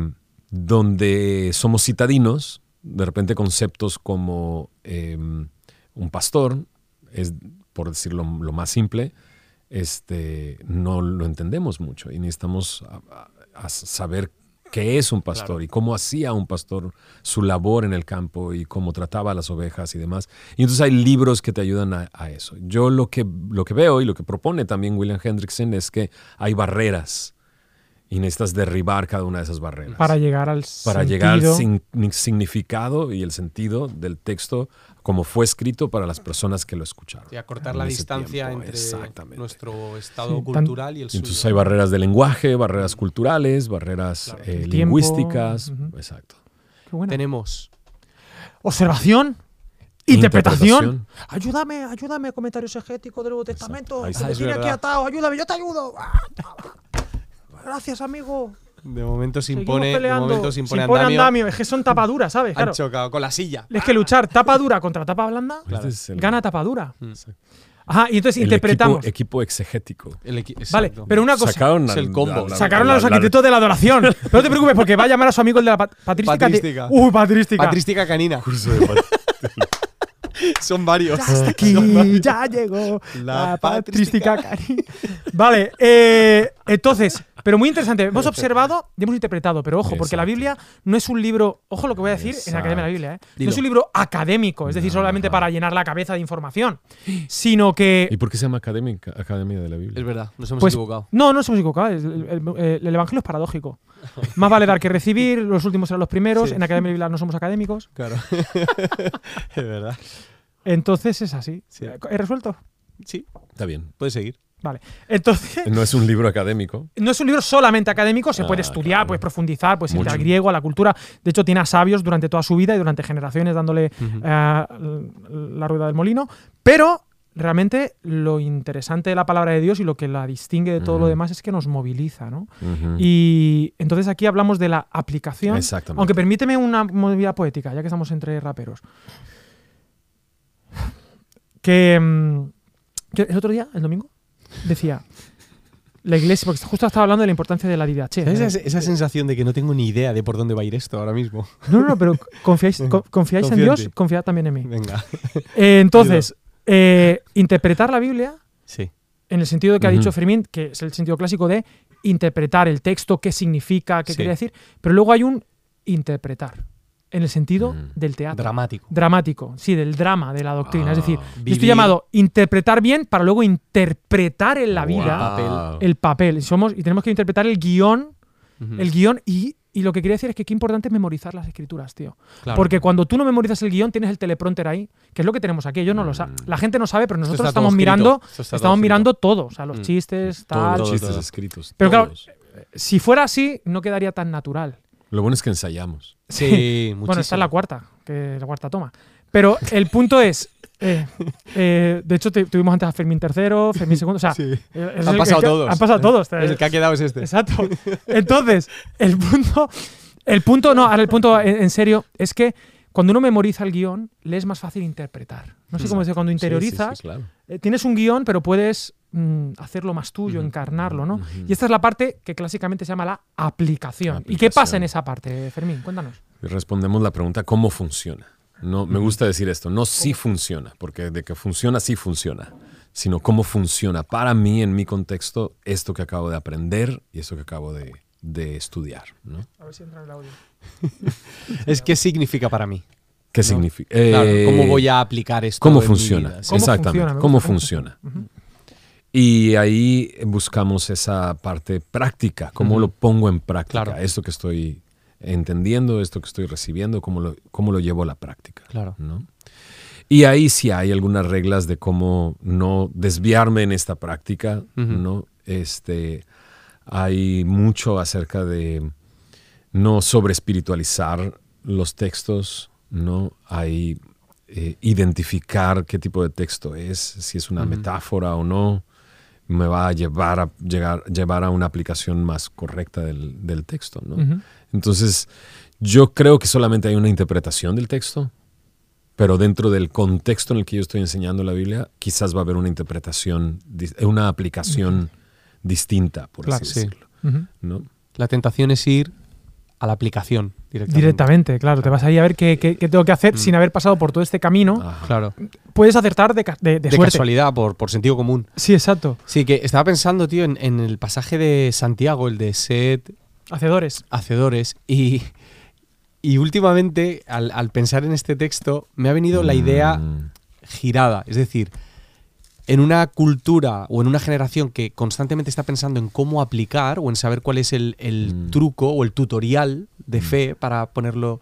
donde somos citadinos, de repente conceptos como eh, un pastor, es por decirlo lo más simple, este, no lo entendemos mucho y necesitamos a- saber qué es un pastor y cómo hacía un pastor su labor en el campo y cómo trataba a las ovejas y demás. Y entonces hay libros que te ayudan a, a eso. Yo lo que, lo que veo y lo que propone también William Hendrickson es que hay barreras y necesitas derribar cada una de esas barreras Para llegar al para llegar al sentido- sin- significado y el sentido del texto como fue escrito para las personas que lo escucharon. Y acortar en la distancia tiempo. entre nuestro estado Sí, tan- cultural y el suyo. entonces hay barreras de lenguaje, barreras culturales, barreras Claro. eh, lingüísticas. ujú. Exacto. Qué bueno. Tenemos Observación. Interpretación. Interpretación. Ayúdame, ayúdame, comentario exegético del Nuevo Testamento. Ahí está. Es tiene aquí atado. Ayúdame, yo te ayudo. (laughs) Gracias, amigo. De momento se impone, de momento se impone, Se impone andamio. andamio. Es que son tapaduras, ¿sabes? Han Claro. chocado con la silla. Es que luchar tapa dura contra tapa blanda, Este es el- gana tapa dura. Exacto. Ajá, y entonces el interpretamos. equipo, equipo exegético. El equi- Vale, pero una cosa. Sacaron al- el combo. la- Sacaron la- a los la- arquitectos de la adoración. Pero (laughs) no te preocupes porque va a llamar a su amigo el de la pat- patrística. Patrística. Uy, patrística. Patrística canina. curso de pat- (laughs) (laughs) Son varios. Ya está aquí, ya llegó La la patrística cari. Vale, eh, entonces, pero muy interesante. Hemos observado y hemos interpretado, pero ojo, porque la. Biblia no es un libro, ojo lo que voy a decir en la Academia de la Biblia, ¿eh? no es un libro académico, es decir, solamente para llenar la cabeza de información, sino que... ¿Y por qué se llama académica, Academia de la Biblia? Es verdad, nos hemos Pues, equivocado. no, no nos hemos equivocado. es- El, el- el- el Evangelio es paradójico. Más vale dar que recibir, los últimos serán los primeros. Sí. En Academia de la Biblia no somos académicos. Claro. (laughs) es verdad. Entonces es así. Sí. ¿He resuelto? Sí, Está bien. puedes seguir. Vale. Entonces, No es un libro académico. no es un libro solamente académico, se Ah, puede estudiar, claro. puedes profundizar, puedes irte Mucho. al griego, a la cultura. De hecho, tiene a sabios durante toda su vida y durante generaciones dándole eh, la rueda del molino. Pero realmente lo interesante de la palabra de Dios y lo que la distingue de todo lo demás es que nos moviliza, ¿no? Y entonces aquí hablamos de la aplicación. Exactamente. Aunque permíteme una movida poética, ya que estamos entre raperos. Que, mm, que el otro día, el domingo, decía la iglesia, porque justo estaba hablando de la importancia de la didache. ¿Sabes esa, esa sensación de que no tengo ni idea de por dónde va a ir esto ahora mismo? No, no, no, pero (laughs) confiáis, co- confiáis en Dios, confiad también en mí. Venga. (laughs) Eh, entonces, eh, interpretar la Biblia Sí. en el sentido que ha dicho Fermín, que es el sentido clásico de interpretar el texto, qué significa, qué Sí. quiere decir, pero luego hay un interpretar, en el sentido Mm. del teatro. Dramático. Dramático, sí, del drama, de la doctrina. es Ah, decir, yo estoy llamado interpretar bien para luego interpretar en la vida el papel. Somos, y tenemos que interpretar el guion, el guion y, y lo que quería decir es que qué importante es memorizar las escrituras, tío. Claro. Porque cuando tú no memorizas el guion, tienes el teleprompter ahí, que es lo que tenemos aquí. Yo no lo Mm. sa- La gente no sabe, pero nosotros estamos mirando, estamos mirando todo. O sea, los Mm. chistes, Todos tal. los chistes todo. escritos. Pero claro, todos. Si fuera así, no quedaría tan natural. Lo bueno es que ensayamos. Sí, (laughs) muchísimo. Bueno, esta es la cuarta, que es la cuarta toma. Pero el punto es. eh, eh, de hecho, te- tuvimos antes a Fermín tercero, Fermín segundo. O sea, (laughs) Sí. eh, es Han el- pasado todos. Han pasado todos. El que ha quedado es este. Exacto. Entonces, el punto. El punto, no, ahora el punto en, en serio es que cuando uno memoriza el guion, le es más fácil interpretar. No sé cómo decir, cuando Sí, sí, sí, interiorizas, claro. eh, tienes un guion, pero puedes mm, hacerlo más tuyo, encarnarlo, ¿no? Y esta es la parte que clásicamente se llama la aplicación. ¿Y qué pasa en esa parte, Fermín? Cuéntanos. Respondemos la pregunta, ¿cómo funciona? No, me gusta decir esto, no sí funciona, porque de que funciona, sí funciona, sino cómo funciona para mí, en mi contexto, esto que acabo de aprender y esto que acabo de, de estudiar. ¿no? A ver si entra el audio. (laughs) Es qué significa para mí. ¿Qué No. significa? Claro, Eh, ¿Cómo voy a aplicar esto? ¿Cómo en mi funciona? vida? ¿Cómo Exactamente, funciona? ¿cómo funciona? Y ahí buscamos esa parte práctica, cómo lo pongo en práctica, Claro. esto que estoy entendiendo, esto que estoy recibiendo, cómo lo, cómo lo llevo a la práctica. Claro. ¿no? Y ahí sí hay algunas reglas de cómo no desviarme en esta práctica. ¿no? Este, hay mucho acerca de no sobre espiritualizar los textos, ¿no? Hay eh, identificar qué tipo de texto es, si es una metáfora o no, me va a llevar a llegar, llevar a una aplicación más correcta del, del texto, ¿no? Entonces, yo creo que solamente hay una interpretación del texto, pero dentro del contexto en el que yo estoy enseñando la Biblia, quizás va a haber una interpretación, una aplicación distinta, por Claro, así sí. decirlo. ¿no? La tentación es ir a la aplicación directamente. Directamente, claro. Te vas ahí a ver qué, qué- qué tengo que hacer Mm. sin haber pasado por todo este camino. Ajá. Claro. Puedes acertar de, de, de De suerte. casualidad, por, por sentido común. Sí, exacto. Sí, que estaba pensando, tío, en, en el pasaje de Santiago, el de sed Hacedores. hacedores, y, y últimamente, al, al pensar en este texto, me ha venido la idea Mm, girada. Es decir, en una cultura o en una generación que constantemente está pensando en cómo aplicar o en saber cuál es el, el Mm. truco o el tutorial de fe para ponerlo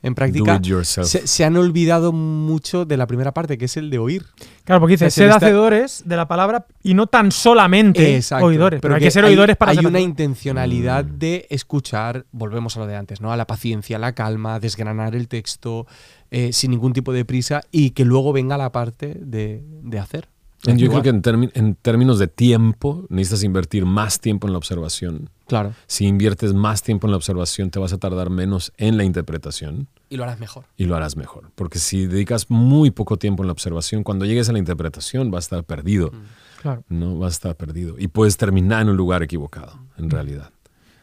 en práctica, se, se han olvidado mucho de la primera parte, que es el de oír. Claro, porque dice, esta- hacedores de la palabra y no tan solamente Exacto. oidores. Pero, hay que ser oidores para Hay ser una hacedores. intencionalidad Mm. de escuchar, volvemos a lo de antes, ¿no? A la paciencia, la calma, desgranar el texto eh, sin ningún tipo de prisa y que luego venga la parte de, de hacer. Yo creo que en, términos de tiempo, necesitas invertir más tiempo en la observación. Claro. Si inviertes más tiempo en la observación, te vas a tardar menos en la interpretación Y lo harás mejor. y lo harás mejor. Porque si dedicas muy poco tiempo en la observación, cuando llegues a la interpretación vas a estar perdido. Claro. No vas a estar perdido. Y puedes terminar en un lugar equivocado, en realidad.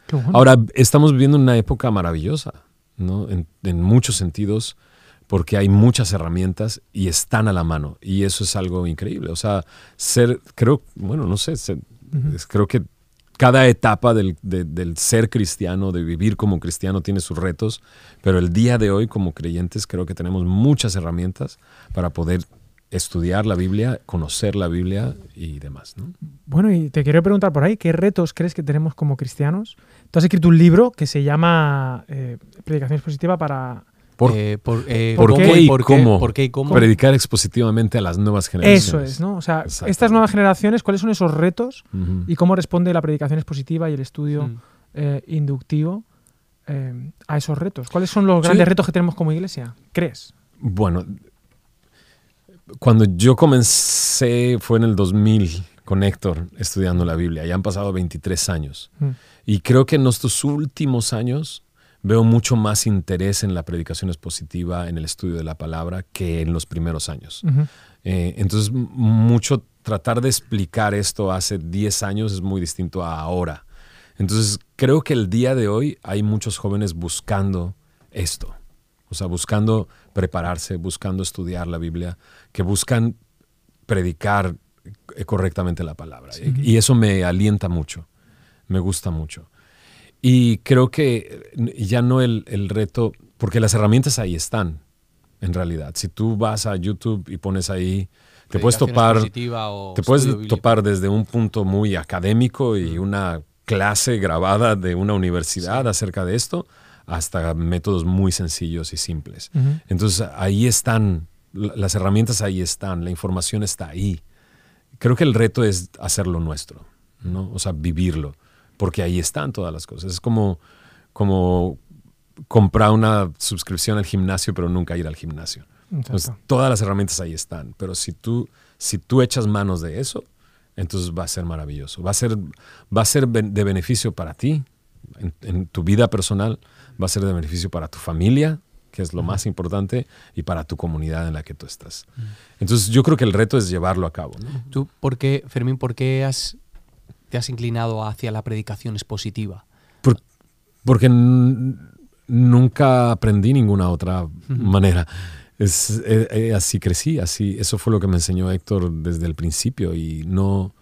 Qué bueno. Ahora, estamos viviendo una época maravillosa, ¿no? En, en muchos sentidos, porque hay muchas herramientas y están a la mano. Y eso es algo increíble. O sea, ser, creo, bueno, no sé, ser- es- creo que cada etapa del, de- del ser cristiano, de vivir como cristiano, tiene sus retos, pero el día de hoy como creyentes creo que tenemos muchas herramientas para poder estudiar la Biblia, conocer la Biblia y demás, ¿no? Bueno, y te quiero preguntar por ahí, ¿qué retos crees que tenemos como cristianos? Tú has escrito un libro que se llama eh, Predicación expositiva para... Por- Eh, por, eh, ¿Por ¿cómo qué y por cómo? ¿Por qué y cómo? Predicar expositivamente a las nuevas generaciones. Eso es, ¿no? O sea, estas nuevas generaciones, ¿cuáles son esos retos y cómo responde la predicación expositiva y el estudio Mm. eh, inductivo eh, a esos retos? ¿Cuáles son los grandes Sí. retos que tenemos como iglesia? ¿Crees? Bueno, cuando yo comencé fue en el 2000 con Héctor estudiando la Biblia. Ya han pasado 23 años. Mm. Y creo que en estos últimos años veo mucho más interés en la predicación expositiva, en el estudio de la palabra, que en los primeros años. Eh, entonces, mucho tratar de explicar esto hace 10 años es muy distinto a ahora. Entonces, creo que el día de hoy hay muchos jóvenes buscando esto. O sea, buscando prepararse, buscando estudiar la Biblia, que buscan predicar eh, correctamente la palabra. Y eso me alienta mucho, me gusta mucho. Y creo que eh, ya no el, el reto, porque las herramientas ahí están, en realidad. Si tú vas a YouTube y pones ahí, te puedes topar, te puedes topar desde un punto muy académico y una clase grabada de una universidad acerca de esto, hasta métodos muy sencillos y simples. Entonces ahí están, la- las herramientas ahí están, la información está ahí. Creo que el reto es hacerlo nuestro, ¿no? O sea, vivirlo, porque ahí están todas las cosas. Es como, como comprar una suscripción al gimnasio, pero nunca ir al gimnasio. Exacto. todas las herramientas ahí están, pero si tú, si tú echas manos de eso, entonces va a ser maravilloso. Va a ser, va a ser de beneficio para ti, en, en tu vida personal, va a ser de beneficio para tu familia, que es lo más importante, y para tu comunidad en la que tú estás. Entonces yo creo que el reto es llevarlo a cabo. ¿no? ¿Tú por qué, Fermín, por qué has, te has inclinado hacia la predicación expositiva? Por- porque nunca aprendí ninguna otra manera. Es, eh, eh, así crecí, así, eso fue lo que me enseñó Héctor desde el principio y no,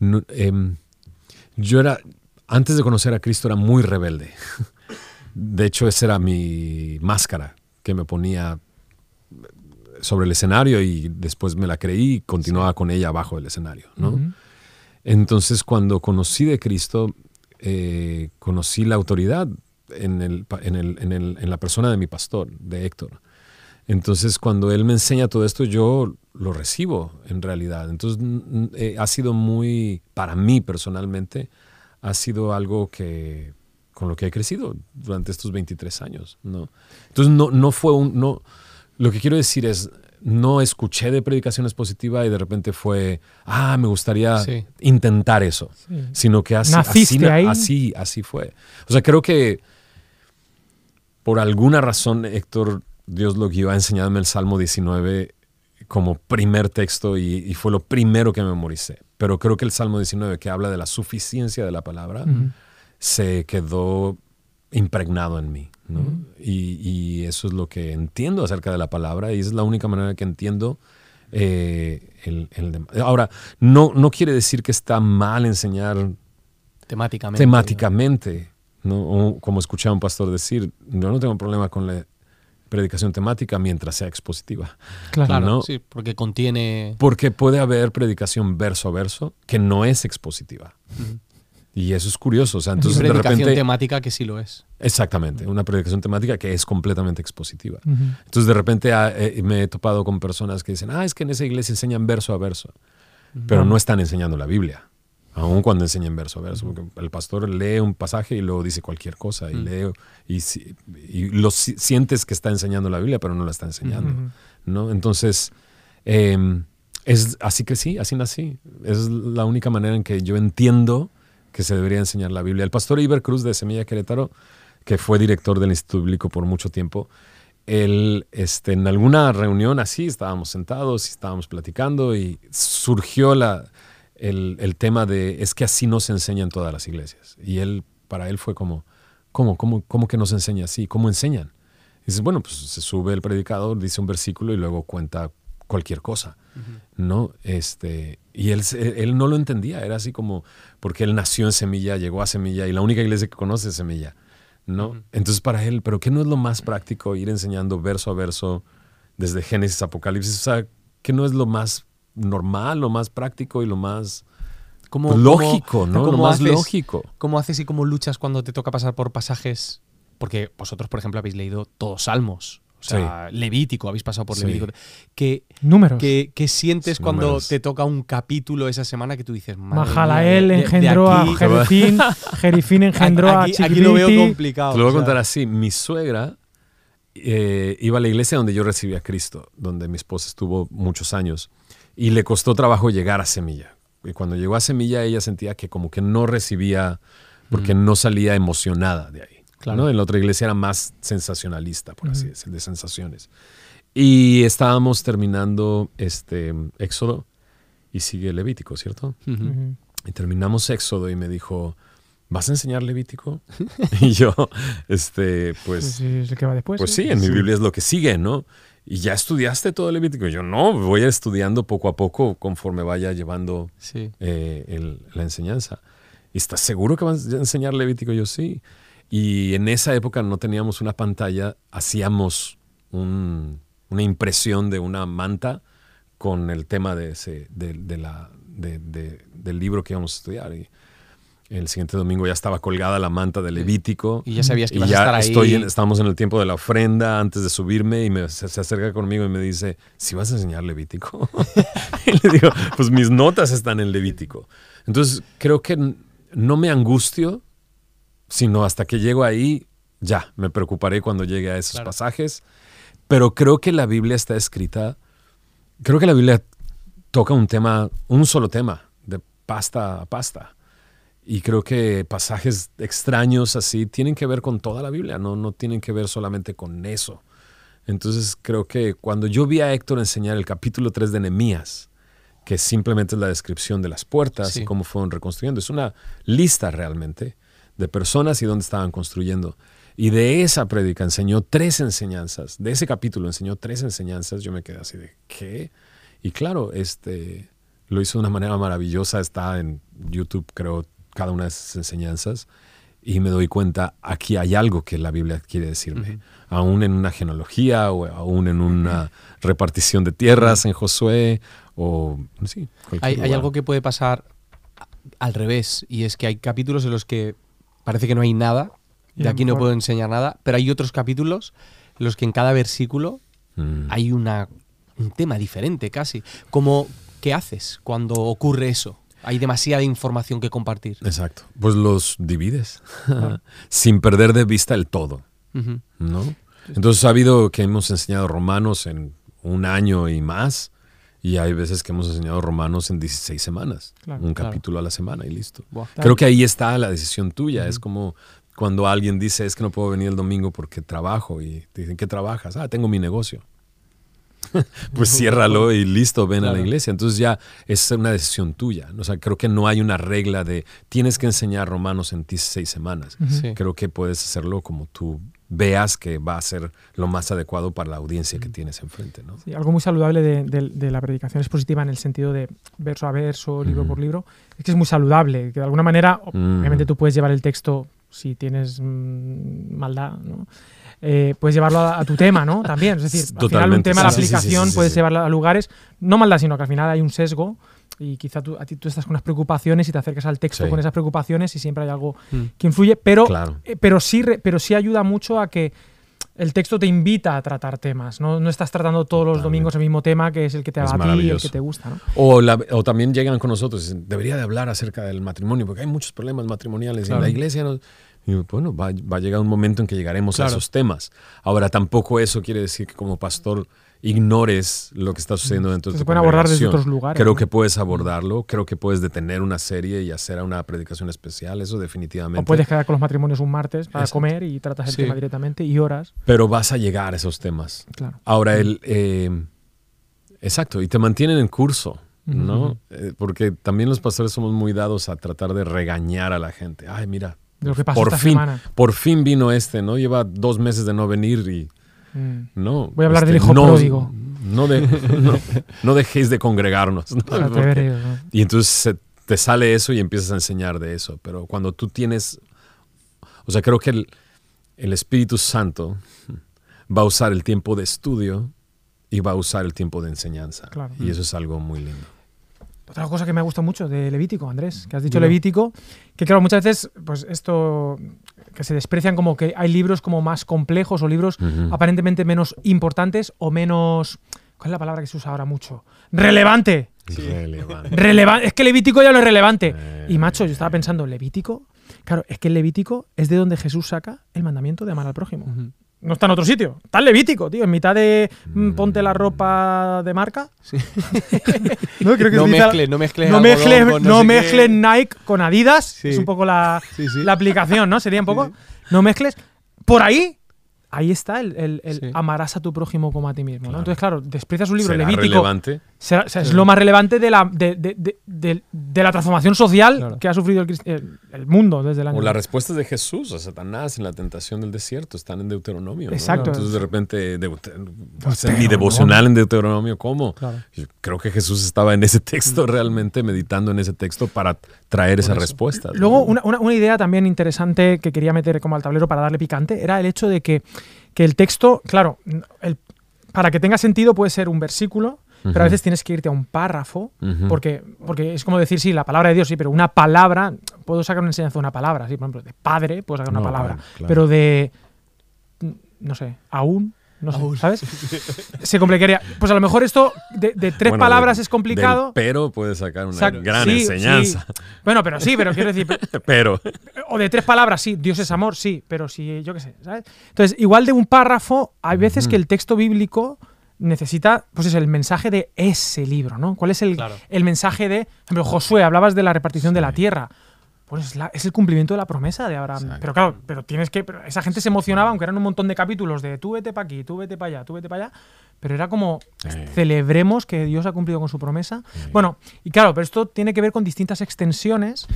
no, em, yo era, antes de conocer a Cristo era muy rebelde. (laughs) De hecho, esa era mi máscara que me ponía sobre el escenario y después me la creí y continuaba con ella abajo del escenario, ¿no? Entonces, cuando conocí de Cristo, eh, conocí la autoridad en, el, en, el- en el- en la persona de mi pastor, de Héctor. Entonces, cuando él me enseña todo esto, yo lo recibo en realidad. Entonces, eh, ha sido muy, para mí personalmente, ha sido algo que con lo que he crecido durante estos 23 años. ¿no? Entonces, no, no fue un... No, lo que quiero decir es, no escuché de predicaciones positivas y de repente fue, ah, me gustaría Sí. intentar eso. Sí. Sino que así, ¿Naciste así, ahí? así, así fue. O sea, creo que por alguna razón Héctor, Dios lo guió a enseñarme el Salmo 19 como primer texto y, y fue lo primero que memoricé. Pero creo que el Salmo 19, que habla de la suficiencia de la palabra, se quedó impregnado en mí. ¿no? y, y eso es lo que entiendo acerca de la palabra y esa es la única manera que entiendo. eh, el, el Ahora, no, no quiere decir que está mal enseñar Temáticamente. temáticamente, ¿no? O como escuché a un pastor decir, yo no tengo problema con la predicación temática mientras sea expositiva. Claro. Claro, ¿no? sí, porque contiene. Porque puede haber predicación verso a verso que no es expositiva. Y eso es curioso. O sea, entonces de predicación repente... temática que sí lo es. Exactamente, una predicación temática que es completamente expositiva. Entonces de repente ah, eh, me he topado con personas que dicen, ah, es que en esa iglesia enseñan verso a verso, pero no están enseñando la Biblia, aun cuando enseñan verso a verso, porque el pastor lee un pasaje y luego dice cualquier cosa, y lee, y, y lo si- sientes que está enseñando la Biblia, pero no la está enseñando. ¿no? Entonces, em, es así que sí, así nací. Es la única manera en que yo entiendo que se debería enseñar la Biblia. El pastor Iber Cruz de Semilla Querétaro, que fue director del Instituto Bíblico por mucho tiempo, él, este, en alguna reunión así, estábamos sentados y estábamos platicando y surgió la, el, el tema de, es que así no se enseñan todas las iglesias. Y él, para él fue como, ¿cómo, cómo, cómo que no se enseña así? ¿Cómo enseñan? Y dices, bueno, pues se sube el predicador, dice un versículo y luego cuenta cualquier cosa, ¿no? Este, y él, él no lo entendía, era así como, porque él nació en Semilla, llegó a Semilla y la única iglesia que conoce es Semilla, ¿no? Entonces para él, ¿pero qué no es lo más práctico ir enseñando verso a verso desde Génesis a Apocalipsis? O sea, ¿qué no es lo más normal, lo más práctico y lo más ¿Cómo- cómo- lógico, ¿no? Lo cómo más haces- lógico. ¿Cómo haces y cómo luchas cuando te toca pasar por pasajes? Porque vosotros, por ejemplo, habéis leído todos Salmos. O sea, Levítico, habéis pasado por Sí. Levítico. ¿Qué, Números. qué- qué sientes Sí, cuando números. te toca un capítulo esa semana que tú dices, Mahalael mía, de- engendró a aquí- Jerifín, (laughs) Jerifín engendró a aquí, aquí lo veo complicado. Te lo voy a o sea, contar así. Mi suegra eh, iba a la iglesia donde yo recibí a Cristo, donde mi esposa estuvo muchos años, y le costó trabajo llegar a Semilla. Y cuando llegó a Semilla, ella sentía que como que no recibía, porque no salía emocionada de ahí. Claro. ¿no? En la otra iglesia era más sensacionalista, por así decirlo, de sensaciones. Y estábamos terminando este Éxodo y sigue Levítico, ¿cierto? Ujú. Ujú. Y terminamos Éxodo y me dijo, ¿vas a enseñar Levítico? (laughs) y yo, este, pues, Sí, es el que va después. pues ¿eh? sí, en mi Biblia es lo que sigue, ¿no? ¿Y ya estudiaste todo Levítico? Y yo, no, voy estudiando poco a poco conforme vaya llevando Sí. eh, el- la enseñanza. ¿Y estás seguro que vas a enseñar Levítico? Yo sí. Y en esa época no teníamos una pantalla, hacíamos un- una impresión de una manta con el tema de ese, de, de la, de- de- del libro que íbamos a estudiar. Y el siguiente domingo ya estaba colgada la manta de Levítico. Y ya sabías que Y ibas ya a estar ahí. estoy en- estamos en el tiempo de la ofrenda antes de subirme y me, se, se acerca conmigo y me dice, ¿si vas a enseñar Levítico? (laughs) (laughs) y le digo, pues mis notas están en Levítico. Entonces creo que no me angustio, sino hasta que llego ahí, ya, me preocuparé cuando llegue a esos Claro. pasajes. Pero creo que la Biblia está escrita, creo que la Biblia toca un tema, un solo tema, de pasta a pasta. Y creo que pasajes extraños así tienen que ver con toda la Biblia, no, no tienen que ver solamente con eso. Entonces creo que cuando yo vi a Héctor enseñar el capítulo 3 de Nehemías, que simplemente es la descripción de las puertas Sí. y cómo fueron reconstruyendo, es una lista realmente de personas y dónde estaban construyendo. Y de esa prédica enseñó tres enseñanzas, de ese capítulo enseñó tres enseñanzas, yo me quedé así de, ¿qué? Y claro, este, lo hizo de una manera maravillosa, está en YouTube creo cada una de esas enseñanzas y me doy cuenta, aquí hay algo que la Biblia quiere decirme, aún en una genealogía o aún en una repartición de tierras en Josué o sí, Hay, hay algo que puede pasar al revés, y es que hay capítulos en los que parece que no hay nada, Y de aquí no puedo enseñar nada, pero hay otros capítulos en los que en cada versículo Mm. hay una, un tema diferente casi. Como, ¿Qué haces cuando ocurre eso? Hay demasiada información que compartir. Exacto. Pues los divides (laughs) sin perder de vista el todo. ¿no? Entonces ha habido que hemos enseñado romanos en un año y más y hay veces que hemos enseñado romanos en 16 semanas, Claro, un claro. capítulo a la semana y listo. Creo que ahí está la decisión tuya. Es como cuando alguien dice, es que no puedo venir el domingo porque trabajo. Y te dicen, ¿qué trabajas? Ah, tengo mi negocio. (laughs) pues ciérralo (laughs) y listo, ven a la iglesia. Entonces ya es una decisión tuya. O sea, creo que no hay una regla de tienes que enseñar romanos en 16 semanas. Sí. Creo que puedes hacerlo como tú veas que va a ser lo más adecuado para la audiencia que tienes enfrente, ¿no? Sí, algo muy saludable de, de- de la predicación expositiva en el sentido de verso a verso, libro por libro, es que es muy saludable, que de alguna manera, Mm. obviamente tú puedes llevar el texto si tienes mm, maldad, ¿no? Eh, puedes llevarlo a, a tu tema, ¿no? También, es decir, al final un Totalmente, tema, la sí, sí, sí, sí, aplicación, sí, sí, puedes sí. llevarlo a lugares, no maldad, sino que al final hay un sesgo y quizá tú, a ti tú estás con unas preocupaciones y te acercas al texto Sí. con esas preocupaciones y siempre hay algo Mm. que influye, pero Claro. eh, pero sí, re- pero sí ayuda mucho a que el texto te invita a tratar temas. No, no estás tratando todos los Totalmente. domingos el mismo tema que es el que te va a ti y el que te gusta. ¿no? O, la- o también llegan con nosotros y dicen, debería de hablar acerca del matrimonio, porque hay muchos problemas matrimoniales y en la iglesia. No, y bueno, va, va a llegar un momento en que llegaremos Claro. a esos temas. Ahora, tampoco eso quiere decir que como pastor ignores lo que está sucediendo dentro de Se tu pueden abordar desde otros lugares, Creo ¿no? que puedes abordarlo, creo que puedes detener una serie y hacer una predicación especial, eso definitivamente. O puedes quedar con los matrimonios un martes para Exacto. comer y tratas el Sí. tema directamente y horas. Pero vas a llegar a esos temas. Claro. Ahora, el, eh, exacto, y te mantienen en curso, ¿no? Eh, porque también los pastores somos muy dados a tratar de regañar a la gente. Ay, mira, De lo que pasó por esta fin, semana. por fin vino este, ¿no? Lleva dos meses de no venir y Mm. no. Voy a hablar este, del hijo no, pródigo. No, de- (laughs) no, no dejéis de congregarnos. y entonces se- te sale eso y empiezas a enseñar de eso. Pero cuando tú tienes, o sea, creo que el, el Espíritu Santo va a usar el tiempo de estudio y va a usar el tiempo de enseñanza. Claro. Y eso es algo muy lindo. Otra cosa que me gusta mucho de Levítico, Andrés, que has dicho. Levítico, que claro, muchas veces, pues esto, que se desprecian como que hay libros como más complejos o libros aparentemente menos importantes o menos, ¿cuál es la palabra que se usa ahora mucho? Relevante. Relevante. Relevante. Es que Levítico ya lo es relevante. Eh. Y macho, yo estaba pensando, Levítico, claro, es que el Levítico es de donde Jesús saca el mandamiento de amar al prójimo. No está en otro sitio. Está en Levítico, tío. En mitad de mm, ponte la ropa de marca. Sí. (laughs) no, creo que No mezcles, no mezcles no mezcles, no Nike con Adidas. Sí. Es un poco la, sí. la aplicación, ¿no? Sería un (laughs) poco. No mezcles. Por ahí, ahí está el, el- el Sí. amarás a tu prójimo como a ti mismo. ¿no? Claro. Entonces, claro, desprecias un libro ¿Será Levítico. relevante? será- o sea, es lo más relevante de la, de, de- de- de- la transformación social Claro. que ha sufrido el, el- mundo desde el año. O las respuestas de Jesús a Satanás en la tentación del desierto están en Deuteronomio. ¿no? Exacto. Entonces de repente hacer mi devocional en Deuteronomio. ¿Cómo? Claro. Yo creo que Jesús estaba en ese texto realmente, meditando en ese texto para traer esas respuestas. ¿no? Luego, una, una- una idea también interesante que quería meter como al tablero para darle picante era el hecho de que, que el texto, claro, el- para que tenga sentido puede ser un versículo, pero a veces tienes que irte a un párrafo, porque, porque es como decir, sí, la palabra de Dios, sí, pero una palabra, puedo sacar una enseñanza de una palabra, sí, por ejemplo, de padre, puedo sacar una No, palabra, claro. pero de, no sé, aún, no sé, Aún. ¿sabes? (laughs) Se complicaría. Pues a lo mejor esto de, de tres Bueno, palabras del- es complicado. del pero puedes sacar una Exacto. gran Sí, enseñanza. sí. Bueno, pero sí, pero quiero decir, (laughs) Pero o de tres palabras, sí, Dios es amor, sí, pero si yo qué sé, ¿sabes? Entonces, igual de un párrafo, hay veces que el texto bíblico necesita, pues es el mensaje de ese libro, ¿no? ¿Cuál es el, Claro. el mensaje de, por ejemplo, Josué, hablabas de la repartición de la tierra. Pues es, la- es el cumplimiento de la promesa de Abraham. Exacto. Pero claro, pero tienes que. pero esa gente se emocionaba, aunque eran un montón de capítulos de tú vete para aquí, tú vete para allá, tú vete para allá. Pero era como celebremos que Dios ha cumplido con su promesa. Bueno, y claro, pero esto tiene que ver con distintas extensiones.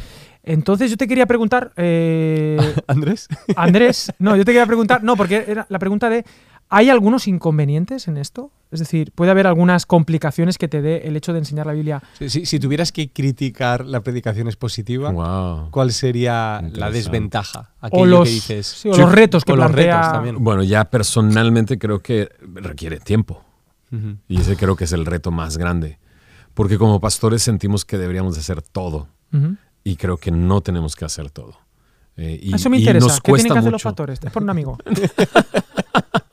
Entonces yo te quería preguntar, eh, (laughs) Andrés. Andrés, no, yo te quería preguntar, no, porque era la pregunta de, ¿hay algunos inconvenientes en esto? Es decir, ¿puede haber algunas complicaciones que te dé el hecho de enseñar la Biblia? Si, si- si tuvieras que criticar la predicación expositiva, wow. ¿cuál sería la desventaja? O Aquello los, que dices. sí, o los retos que o los plantea... retos también. Bueno, ya personalmente creo que requiere tiempo. Ujú. Y ese creo que es el reto más grande. Porque como pastores sentimos que deberíamos de hacer todo. Ujú. Y creo que no tenemos que hacer todo. Eh, y, Eso me y interesa. nos ¿Qué cuesta tienen que hacer los mucho. factores? Es por un amigo. (laughs)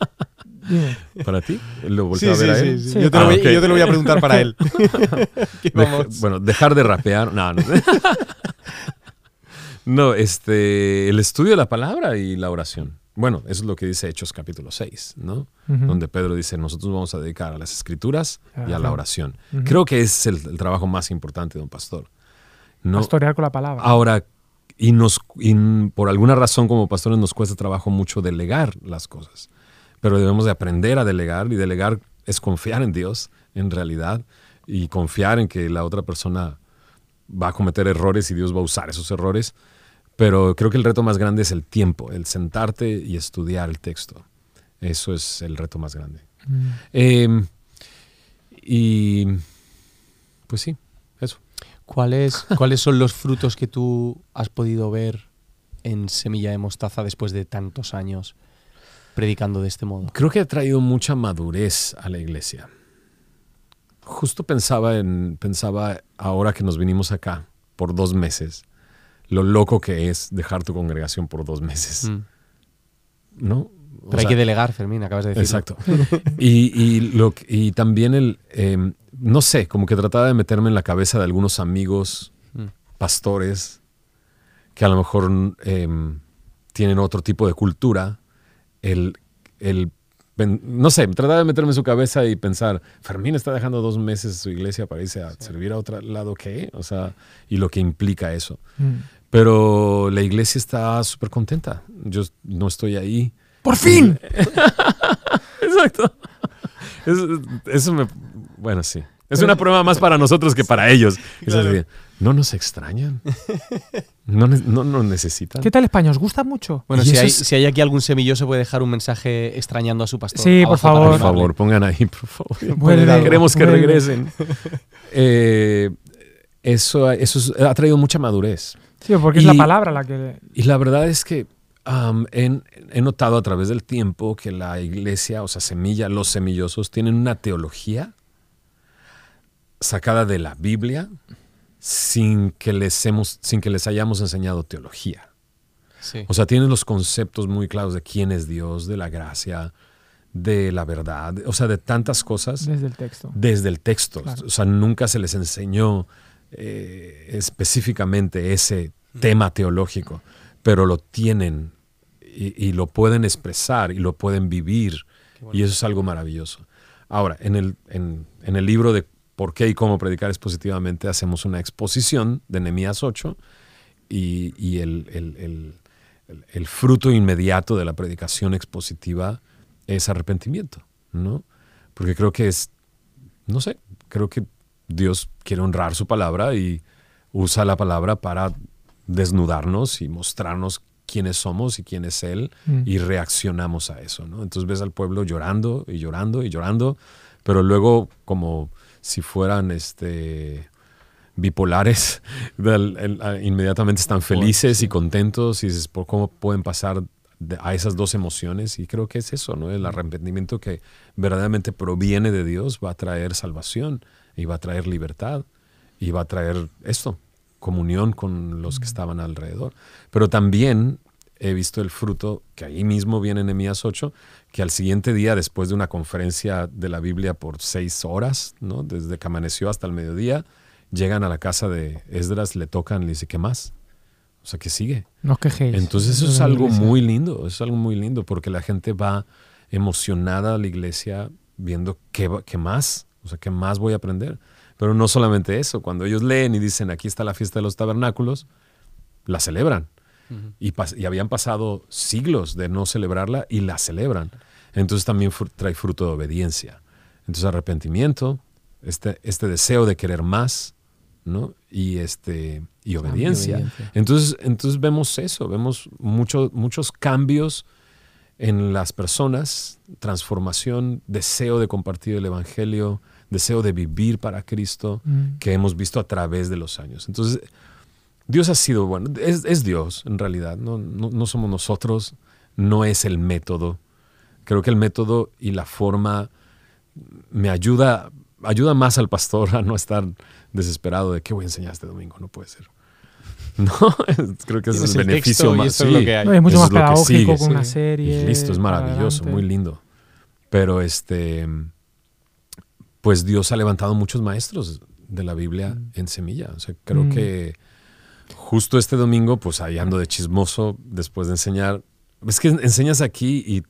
(laughs) ¿Para ti? ¿Lo volteo a ver a él? sí. Yo, te lo Ah, voy, ok. yo te lo voy a preguntar para él. (laughs) (laughs) Deja- bueno, dejar de rapear. No, no. No, este, el estudio de la palabra y la oración. Bueno, eso es lo que dice Hechos capítulo 6, ¿no? Donde Pedro dice, nosotros vamos a dedicar a las escrituras y a la oración. Creo que es el, el trabajo más importante de un pastor. ¿no? Pastorear con la palabra. Ahora, y, nos, y por alguna razón como pastores nos cuesta trabajo mucho delegar las cosas, pero debemos de aprender a delegar y delegar es confiar en Dios en realidad y confiar en que la otra persona va a cometer errores y Dios va a usar esos errores. Pero creo que el reto más grande es el tiempo, el sentarte y estudiar el texto. Eso es el reto más grande. Mm. Eh, y pues sí, eso. ¿Cuáles, ¿Cuáles son los frutos que tú has podido ver en Semilla de Mostaza después de tantos años predicando de este modo? Creo que ha traído mucha madurez a la iglesia. Justo pensaba en pensaba ahora que nos vinimos acá por dos meses, lo loco que es dejar tu congregación por dos meses, Mm. ¿no? O Pero hay que delegar, Fermín, acabas de decir. Exacto. y, y, lo, y también el, eh, no sé, como que trataba de meterme en la cabeza de algunos amigos, Mm. pastores, que a lo mejor eh, tienen otro tipo de cultura. El, el, no sé, trataba de meterme en su cabeza y pensar, Fermín está dejando dos meses su iglesia para irse a servir a otro lado, ¿qué? O sea, y lo que implica eso. Mm. Pero la iglesia está súper contenta. Yo no estoy ahí. ¡Por fin! (laughs) Exacto. Eso, eso me. Bueno, sí. Es una prueba más para nosotros que para ellos. Es así, no nos extrañan. No, ne- no nos necesitan. ¿Qué tal España? ¿Os gusta mucho? Bueno, si hay, es- si hay aquí algún semilloso puede dejar un mensaje extrañando a su pastor. Sí, por favor. Por favor, pongan ahí, por favor. Vuelve, Queremos que vuelve. regresen. Eh, eso eso es- ha traído mucha madurez. Sí, porque es la palabra la que... Y la verdad es que he notado a través del tiempo que la iglesia, o sea, Semilla, los semillosos, tienen una teología sacada de la Biblia sin que les, hemos, sin que les hayamos enseñado teología. Sí. O sea, tienen los conceptos muy claros de quién es Dios, de la gracia, de la verdad, o sea, de tantas cosas Desde el texto. desde el texto. Claro. O sea, nunca se les enseñó eh, específicamente ese tema teológico, pero lo tienen y, y lo pueden expresar y lo pueden vivir. Y eso es algo maravilloso. Ahora, en el, en, en el libro de por qué y cómo predicar expositivamente hacemos una exposición de Nehemías 8 y, y el, el- el- el- fruto inmediato de la predicación expositiva es arrepentimiento, ¿no? Porque creo que es, no sé, creo que Dios quiere honrar su palabra y usa la palabra para desnudarnos y mostrarnos quiénes somos y quién es Él Mm. y reaccionamos a eso, ¿no? Entonces ves al pueblo llorando y llorando y llorando, pero luego como si fueran este bipolares, (laughs) del- el- a- inmediatamente están felices y contentos y dices, ¿por cómo pueden pasar de- a esas dos emociones? Y creo que es eso, ¿no? El arrepentimiento que verdaderamente proviene de Dios va a traer salvación y va a traer libertad y va a traer esto, comunión con los que estaban alrededor. Pero también he visto el fruto que ahí mismo viene en Nehemías 8, que al siguiente día, después de una conferencia de la Biblia por seis horas, ¿no? desde que amaneció hasta el mediodía, llegan a la casa de Esdras, le tocan, le dice, ¿qué más? O sea, ¿qué sigue? No quejéis. Entonces eso es algo muy lindo, eso es algo muy lindo, porque la gente va emocionada a la iglesia viendo qué, qué más, o sea, qué más voy a aprender. Pero no solamente eso, cuando ellos leen y dicen, aquí está la fiesta de los tabernáculos, la celebran. Y, pas- y habían pasado siglos de no celebrarla y la celebran. Entonces también trae fruto de obediencia. Entonces arrepentimiento, este, este deseo de querer más, ¿no? Y, este, y obediencia. obediencia. Entonces, entonces vemos eso, vemos mucho- muchos cambios en las personas, transformación, deseo de compartir el Evangelio, deseo de vivir para Cristo, Mm. que hemos visto a través de los años. Entonces, Dios ha sido bueno, es, es Dios en realidad, no, no, no somos nosotros, no es el método. Creo que el método y la forma me ayuda, ayuda más al pastor a no estar desesperado de qué voy a enseñar este domingo, no puede ser. (laughs) No, creo que ese es el beneficio y más. es lo sí. que hay. No, es mucho Eso más es pedagógico con una sí. serie. Y listo, es maravilloso, adelante. muy lindo. Pero este, pues Dios ha levantado muchos maestros de la Biblia en semilla. O sea, creo Mm. que justo este domingo, pues ahí ando de chismoso después de enseñar. Es que enseñas aquí y,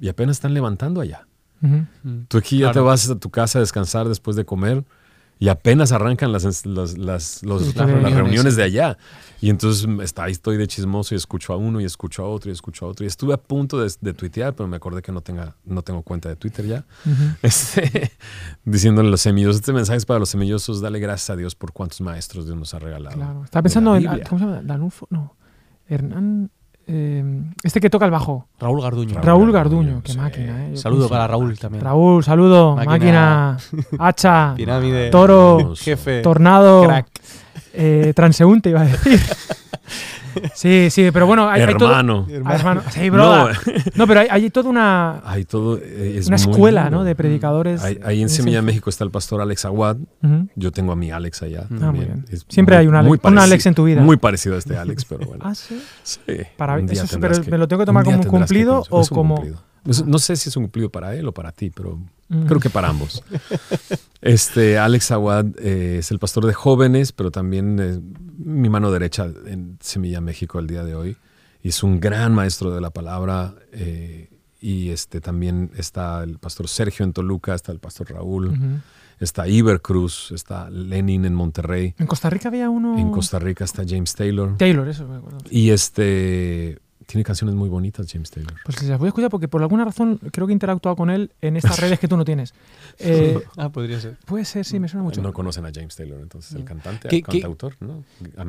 y apenas están levantando allá. Ujú. Tú aquí ya Claro. te vas a tu casa a descansar después de comer y apenas arrancan las, las, las- los- las reuniones. de allá. Y entonces mm, está, ahí estoy de chismoso y escucho a uno y escucho a otro y escucho a otro. Y estuve a punto de, de tuitear, pero me acordé que no, tenga, no tengo cuenta de Twitter ya. (laughs) Este, diciéndole a los semillosos, este mensaje es para los semillosos, dale gracias a Dios por cuántos maestros Dios nos ha regalado. Claro. Estaba pensando en. Biblia. ¿Cómo se llama? Danulfo. No. Hernán. Eh, este que toca el bajo. Raúl Garduño. Raúl Raúl Garduño, Garduño. Qué sí. máquina, ¿eh? Saludo para Raúl también. Raúl, saludo. Máquina. Máquina. (laughs) hacha. Pirámide. Toro. Jefe. Tornado. Crack. eh, transeúnte, iba a decir. (laughs) sí, sí, pero bueno, hay, hay todo. Hermano. Hermano. Sí, brother. No, pero hay, hay toda una, Hay todo. eh, es una escuela lindo. ¿no? de predicadores. Ahí, ahí en ese- Semilla México está el pastor Alex Aguad. Ujú. Yo tengo a mi Alex allá. Ah, muy también. Siempre muy- hay un Alex- muy un Alex en tu vida. Muy parecido a este Alex, pero bueno. (laughs) Ah, sí. Sí. Para- Un día eso pero ¿me lo tengo que tomar como un que cumplido o Es un como- cumplido. Es- No sé si es un cumplido para él o para ti, pero Mm. creo que para ambos. (laughs) Este Alex Aguad eh, es el pastor de jóvenes, pero también es mi mano derecha en Semilla México el día de hoy. Y es un gran maestro de la palabra. eh, y este también está el pastor Sergio en Toluca, está el pastor Raúl, está Iber Cruz, está Lenin en Monterrey. En Costa Rica había uno. En Costa Rica está James Taylor. Taylor, eso me acuerdo. Y este tiene canciones muy bonitas, James Taylor. Pues las voy a escuchar porque por alguna razón creo que he interactuado con él en estas (laughs) redes que tú no tienes. (laughs) Eh, Ah, podría ser. puede ser, sí, me suena mucho. No conocen a James Taylor, entonces el cantante, ¿Qué- el qué- cantautor, ¿no?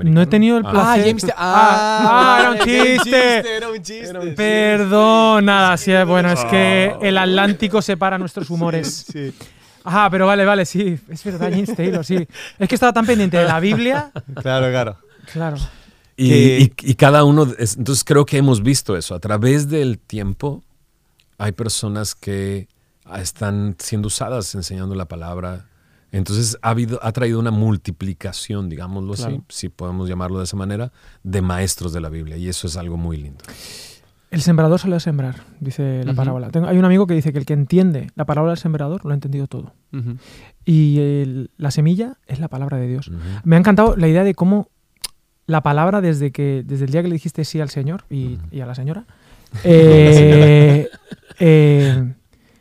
No he tenido el Ah, placer. Ah, James. Te- Ah, ah, era un chiste. Era un chiste. Perdón, nada, sí, bueno, es que el Atlántico separa nuestros (laughs) humores. Sí. Ajá, pero vale, vale, sí, es verdad, James Taylor, sí. Es que estaba tan pendiente de la Biblia, Claro, claro. claro. Y, que- y- y cada uno, es- entonces creo que hemos visto eso. A través del tiempo hay personas que ah, están siendo usadas enseñando la palabra. Entonces ha, habido, ha traído una multiplicación, digámoslo así, si podemos llamarlo de esa manera, de maestros de la Biblia. Y eso es algo muy lindo. El sembrador salió a sembrar, dice la parábola. Tengo- hay un amigo que dice que el que entiende la parábola del sembrador lo ha entendido todo. Y el- la semilla es la palabra de Dios. Me ha encantado la idea de cómo la palabra desde que desde el día que le dijiste sí al Señor y, (laughs) y a la señora, eh, eh,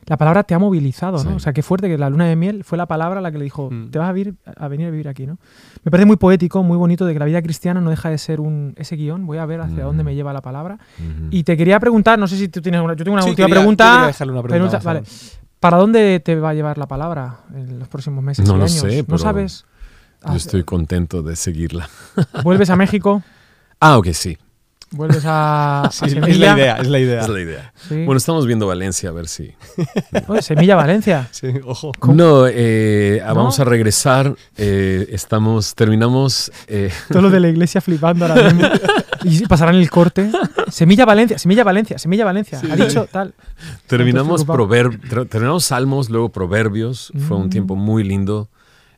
la palabra te ha movilizado, ¿no? Sí. O sea, qué fuerte que la luna de miel fue la palabra la que le dijo, Mm. te vas a, vir- a venir a vivir aquí, ¿no? Me parece muy poético, muy bonito de que la vida cristiana no deja de ser un ese guion, voy a ver hacia Mm. dónde me lleva la palabra. Y te quería preguntar, no sé si tú tienes una, yo tengo una Sí, última quería- pregunta. una pregunta, vale. ¿Para dónde te va a llevar la palabra en los próximos meses? No y lo años? sé, ¿No pero sabes? Yo Ah, estoy contento de seguirla. (laughs) ¿Vuelves a México? Ah, ok, sí. ¿Vuelves a, (laughs) a Sí, es Semilla? la idea, es la idea. Es la idea. Sí. Bueno, estamos viendo Valencia a ver si. (laughs) Oye, Semilla Valencia. Sí, ojo. ¿Cómo? No, eh, ¿No? vamos a regresar. eh, estamos, terminamos. eh, Todo lo de la iglesia flipando ahora mismo. Y pasarán el corte. Semilla Valencia, Semilla Valencia, Semilla Valencia. Ha dicho tal. terminamos, prover- ter- terminamos Salmos, luego Proverbios. Fue un Mm. tiempo muy lindo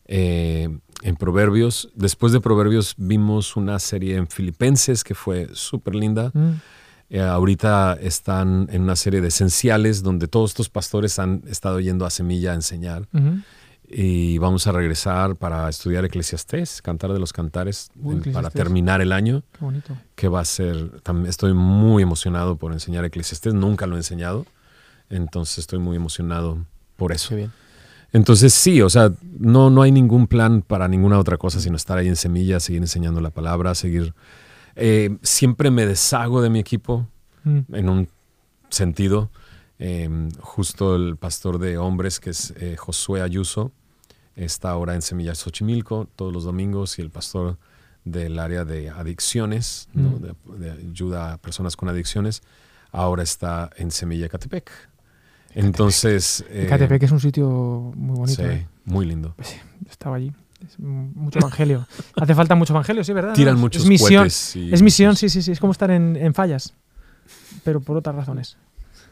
eh, en Proverbios. Después de Proverbios vimos una serie en Filipenses que fue súper linda. Mm. Eh, ahorita están en una serie de esenciales donde todos estos pastores han estado yendo a Semilla a enseñar. Y vamos a regresar para estudiar Eclesiastés, Cantar de los Cantares, Uy, en- para terminar el año, Qué bonito. que va a ser, estoy muy emocionado por enseñar Eclesiastés, nunca lo he enseñado, entonces estoy muy emocionado por eso. Qué bien. Entonces sí, o sea, no, no hay ningún plan para ninguna otra cosa sino estar ahí en semilla, seguir enseñando la palabra, seguir... eh, siempre me deshago de mi equipo, Mm. en un sentido. Eh, justo el pastor de hombres, que es eh, Josué Ayuso, está ahora en Semillas Xochimilco todos los domingos y el pastor del área de adicciones, ¿no? Mm. de, de ayuda a personas con adicciones, ahora está en Semilla Catepec. Entonces... eh, Ecatepec es un sitio muy bonito. sí, ¿eh? muy lindo. Estaba allí. Es mucho evangelio. Hace falta mucho evangelio, sí, ¿verdad? Tiran muchos es misión. cohetes y Es misión, sí, sí, sí. Es como estar en, en fallas. Pero por otras razones. (laughs)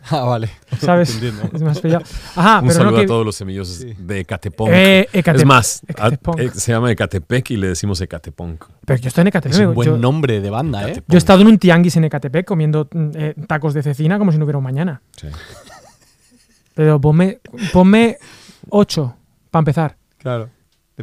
Ah, vale. ¿Sabes? Entiendo. Es más pillado. Ajá, Un pero saludo no que. a todos los semillosos Sí. de Ecatepec. Eh, es más, a- Ecatepec. eh, se llama Ecatepec y le decimos Ecatepunk. Pero yo estoy en Ecatepec. Es un buen yo, nombre de banda, ¿eh? Yo he estado en un tianguis en Ecatepec comiendo eh, tacos de cecina como si no hubiera un mañana. Sí. Pero ponme, ponme 8 para empezar. Claro.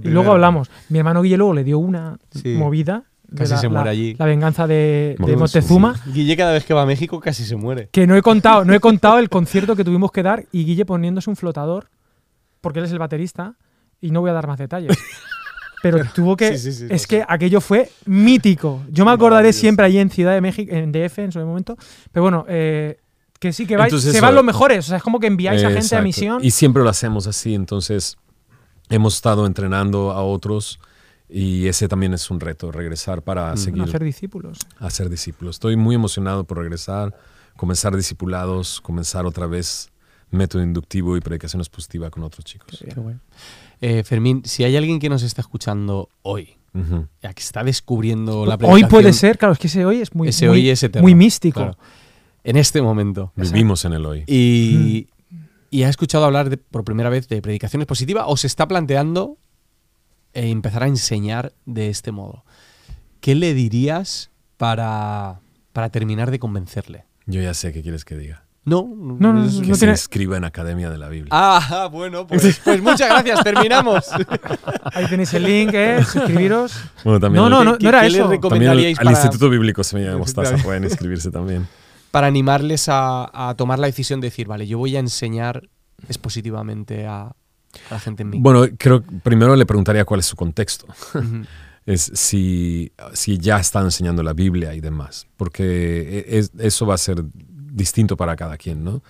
Y luego hablamos. Mi hermano Guille luego le dio una Sí. movida. de Casi la, se muere la- allí. La venganza de, de Montezuma. Guille cada vez que va a México casi se muere. Que no he contado, no he contado el concierto que tuvimos que dar y Guille poniéndose un flotador, porque él es el baterista, y no voy a dar más detalles. Pero tuvo que. Sí, sí, sí, es que aquello fue mítico. Yo me acordaré siempre allí en Ciudad de México, en DF en su momento. Pero bueno, eh, que sí que vais, Entonces, se eso- van los mejores. O sea, es como que enviáis a gente a Exacto. misión. Y siempre lo hacemos así, entonces hemos estado entrenando a otros y ese también es un reto, regresar para seguir a hacer discípulos. a ser discípulos. Estoy muy emocionado por regresar, comenzar discipulados, comenzar otra vez método inductivo y predicaciones positivas con otros chicos. Qué bueno. Eh, Fermín, si hay alguien que nos está escuchando hoy, Ujú. ya que está descubriendo la Hoy predicación, puede ser, claro, es que ese hoy es muy, ese muy, hoy es eterno, muy místico. claro. En este momento. Vivimos en el hoy. Y, y ha escuchado hablar de- por primera vez de predicaciones positivas o se está planteando eh, empezar a enseñar de este modo. ¿Qué le dirías para, para terminar de convencerle? Yo ya sé qué quieres que diga. No, No, no, es- no. Que se tiene- inscriba en Academia de la Biblia. Ah, bueno, pues, pues muchas gracias, terminamos. (laughs) Ahí tenéis el link, ¿eh? Suscribiros. Bueno, también No, no, al- no, ¿Qué- no era qué eso. También al, recomendaríais al para, Instituto Bíblico Semilla de Mostaza pueden inscribirse también. Para animarles a, a tomar la decisión de decir, vale, yo voy a enseñar expositivamente a, a la gente en mí? Bueno, creo que primero le preguntaría cuál es su contexto. (laughs) Es si, si ya están enseñando la Biblia y demás, porque e- es- eso va a ser distinto para cada quien, ¿no?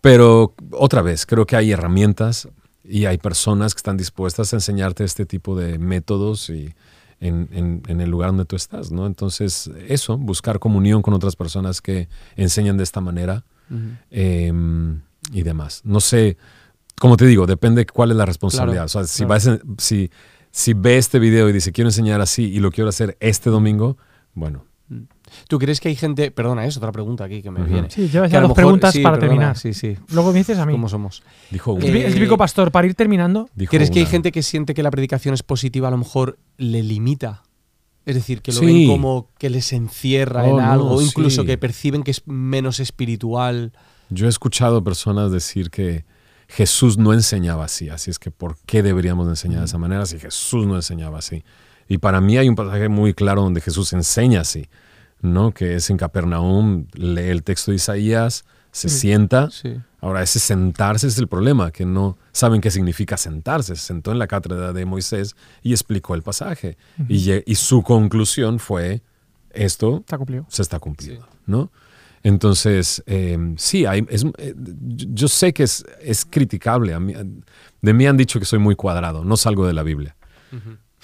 Pero otra vez, creo que hay herramientas y hay personas que están dispuestas a enseñarte este tipo de métodos y en, en- en el lugar donde tú estás, ¿no? Entonces, eso, buscar comunión con otras personas que enseñan de esta manera eh, y demás. No sé, como te digo, depende cuál es la responsabilidad. Claro, o sea, si, claro. vas en- si, si ve este video y dice, quiero enseñar así y lo quiero hacer este domingo, bueno, ¿Tú crees que hay gente, perdona, es otra pregunta aquí que me viene? Sí, llevas Que ya dos mejor- preguntas sí, para perdona, terminar. Sí, sí. Luego me dices a mí. ¿Cómo somos? dijo El, una. típico- el típico pastor, para ir terminando. dijo ¿Crees que hay gente que siente que la predicación es positiva a lo mejor le limita? Es decir, que lo Sí. ven como que les encierra Oh, en no, algo, o incluso sí. que perciben que es menos espiritual. Yo he escuchado personas decir que Jesús no enseñaba así, así es que ¿por qué deberíamos de enseñar de esa manera si Jesús no enseñaba así? Y para mí hay un pasaje muy claro donde Jesús enseña así, ¿no? Que es en Capernaum, lee el texto de Isaías, se Sí. sienta. Sí. Ahora, ese sentarse es el problema, que no saben qué significa sentarse. Se sentó en la cátedra de Moisés y explicó el pasaje. y, y su conclusión fue, esto Está se está cumpliendo, ¿no? Entonces, eh, sí, hay, es- eh, yo sé que es, es criticable. A mí- de mí han dicho que soy muy cuadrado, no salgo de la Biblia.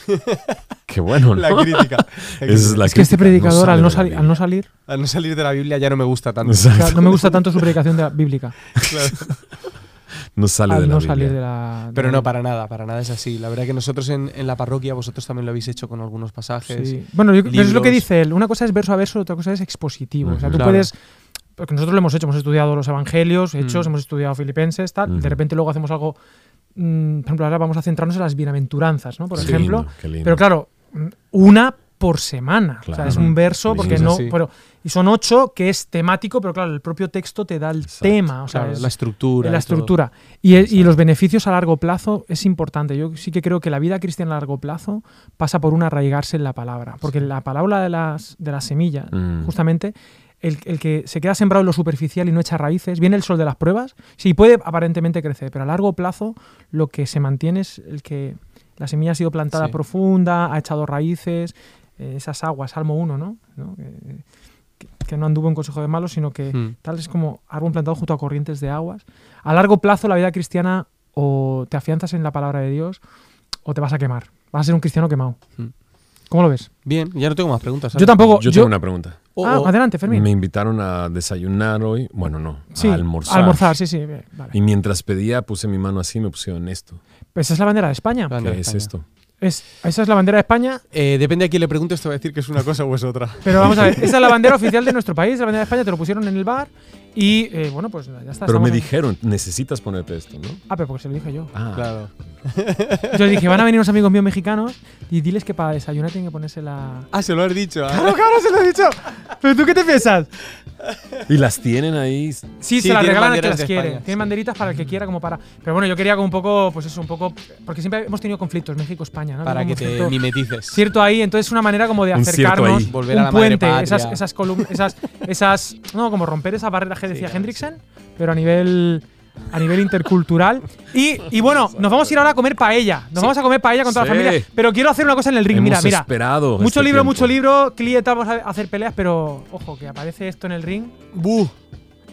(laughs) Qué bueno, ¿no? crítica. Esa (laughs) es la Es que este predicador, al, de no la al salir, Al no salir de la Biblia ya no me gusta tanto. o sea, Exacto. no me gusta tanto su predicación de la- bíblica. (laughs) No sale de la no Biblia. salir de la. de Pero la- no, para nada, para nada es así. La verdad que nosotros en, en la parroquia, vosotros también lo habéis hecho con algunos pasajes. Sí. Bueno, yo- pero es lo que dice él. Una cosa es verso a verso, otra cosa es expositivo. O sea, tú Claro. puedes. Porque nosotros lo hemos hecho, hemos estudiado los evangelios, hechos, Mm. hemos estudiado filipenses, tal. Ujú. De repente luego hacemos algo. Mm, por ejemplo, ahora vamos a centrarnos en las bienaventuranzas, ¿no? Por ejemplo. lindo, qué lindo. Pero claro, mm, una por semana. O sea, es un verso porque no. sí. Pero, y son ocho que es temático, pero claro, el propio texto te da el Exacto. tema. O sea, Claro, es- la estructura. la estructura. Y, los beneficios a largo plazo es importante. Yo sí que creo que la vida cristiana a largo plazo pasa por un arraigarse en la palabra. Porque la palabra de las, de las semillas, Mm. justamente, el, el que se queda sembrado en lo superficial y no echa raíces, viene el sol de las pruebas, sí puede aparentemente crecer, pero a largo plazo lo que se mantiene es el que la semilla ha sido plantada Sí. profunda, ha echado raíces, eh, esas aguas, Salmo 1, ¿no? ¿no? Que, que- que no anduvo en consejo de malos, sino que Mm. tal es como árbol plantado junto a corrientes de aguas. A largo plazo la vida cristiana o te afianzas en la palabra de Dios o te vas a quemar. Vas a ser un cristiano quemado. Mm. ¿Cómo lo ves? Bien, ya no tengo más preguntas. Yo tampoco. Yo yo- tengo una pregunta. Oh, Ah, oh. adelante, Fermín. Me invitaron a desayunar hoy. Bueno, no, sí, a almorzar. almorzar, sí, sí. Vale. Y mientras pedía, puse mi mano así y me pusieron esto. Pues esa es la bandera de España. Bandera ¿Qué de es España. esto? Es, esa es la bandera de España, Eh, depende a quién le preguntes, te va a decir que es una cosa o es otra. pero vamos a ver, esa es la bandera oficial de nuestro país, la bandera de España, te lo pusieron en el bar y eh, bueno, pues ya está. Pero me en- dijeron, necesitas ponerte esto, ¿no? Ah, pero porque se lo dije yo. Ah, Claro. Yo dije, van a venir unos amigos míos mexicanos y diles que para desayunar tienen que ponerse la... Ah, se lo has dicho. Claro, claro, se lo he dicho. ¿Pero tú qué te piensas? Y las tienen ahí. Sí, Sí, se las regalan al que las quiere. España, Tienen sí. banderitas para el que quiera, como para. Pero bueno, yo quería como un poco, pues eso, un poco. Porque siempre hemos tenido conflictos, México-España, ¿no? Para Como que te cierto- mimetices. Cierto ahí, entonces es una manera como de Un acercarnos, ahí. Volver un a madre puente, esas, esas columnas, esas, esas, no, como romper esa barrera que decía claro, Hendrickson, pero a nivel, a nivel intercultural. Y, y bueno, (laughs) nos vamos a ir ahora a comer paella, nos vamos a comer paella con toda la familia, pero quiero hacer una cosa en el ring, mira, Hemos mira, esperado. mucho este libro, tiempo. mucho libro, Clieta, vamos a hacer peleas, pero ojo, que aparece esto en el ring ¡Buh!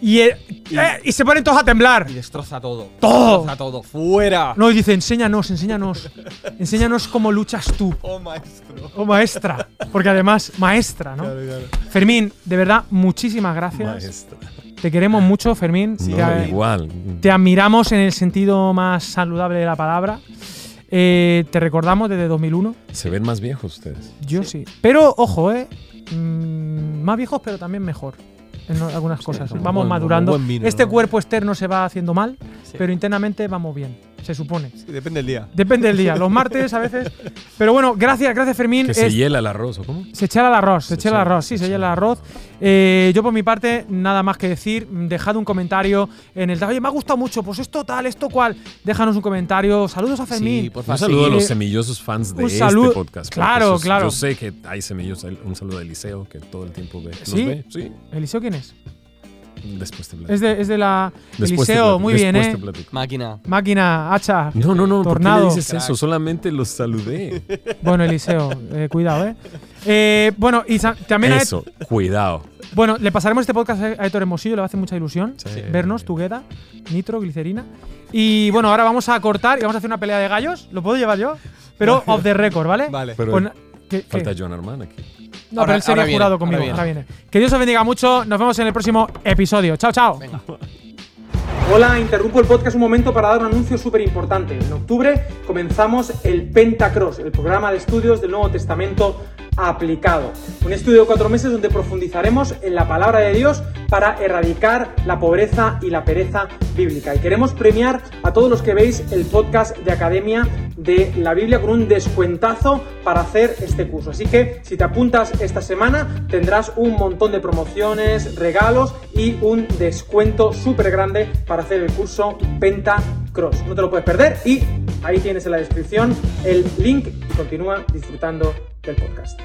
y, eh, eh, y se ponen todos a temblar. Y destroza todo. Todo. Destroza todo. ¡Fuera! No, y dice, enséñanos, enséñanos. Enséñanos cómo luchas tú. (laughs) ¡Oh, maestro! Oh, maestra. Porque además, maestra, ¿no? Fermín, de verdad, muchísimas gracias. Maestra. Te queremos mucho, Fermín. No, te, igual. te admiramos en el sentido más saludable de la palabra. Eh, te recordamos desde 2001. Se ven más viejos ustedes. Yo sí. Pero, ojo, ¿eh? Mm, más viejos, pero también mejor. En algunas cosas. vamos buen- madurando. vino, este ¿no? cuerpo externo se va haciendo mal, Sí. pero internamente vamos bien. Se supone. Sí, depende del día. Depende del día. Los martes a veces. Pero bueno, gracias, gracias Fermín. Que se Es- hiela el arroz, ¿o cómo? se echa el arroz, se Se echa el arroz, sí, se echa el arroz. Eh, yo por mi parte, nada más que decir, dejad un comentario en el... Oye, me ha gustado mucho, pues esto tal, esto cual. Déjanos un comentario. Saludos a Fermín. Sí, por Un favor. saludo a sí. los Eh, semillosos fans de un este saludo- podcast. porque claro, esos- claro. Yo sé que hay semillosos. Un saludo a Eliseo, que todo el tiempo ve. ¿Los ¿Sí? ve? Sí. ¿Eliseo quién es? Después te platico. Es de, es de la... Después Eliseo, muy bien, después ¿eh? te platico. Máquina. Máquina, hacha. No, no, no. ¿Por qué Tornado. le dices Crack. eso? Solamente los saludé. Bueno, Eliseo, eh, cuidado, ¿eh? Eh, Bueno, y también... a- Eso, cuidado. bueno, le pasaremos este podcast a Héctor Hermosillo, le va a hacer mucha ilusión Sí. vernos, Tugueda, Nitro, Glicerina. Y bueno, ahora vamos a cortar y vamos a hacer una pelea de gallos. ¿Lo puedo llevar yo? Pero (laughs) off the record, ¿vale? Vale. Pero Con- ¿qué- qué? falta John Armán aquí. No, Ahora- pero él sería ahora viene, jurado ahora conmigo. viene. Ahora viene. Que Dios os bendiga mucho. Nos vemos en el próximo episodio. Chao, chao. Venga. Hola, interrumpo el podcast un momento para dar un anuncio súper importante. En octubre comenzamos el Pentacross, el programa de estudios del Nuevo Testamento aplicado. Un estudio de cuatro meses donde profundizaremos en la palabra de Dios para erradicar la pobreza y la pereza bíblica. Y queremos premiar a todos los que veis el podcast de Academia de la Biblia con un descuentazo para hacer este curso. Así que si te apuntas esta semana tendrás un montón de promociones, regalos y un descuento súper grande para hacer el curso Penta Cross. No te lo puedes perder y ahí tienes en la descripción el link y continúa disfrutando del podcast.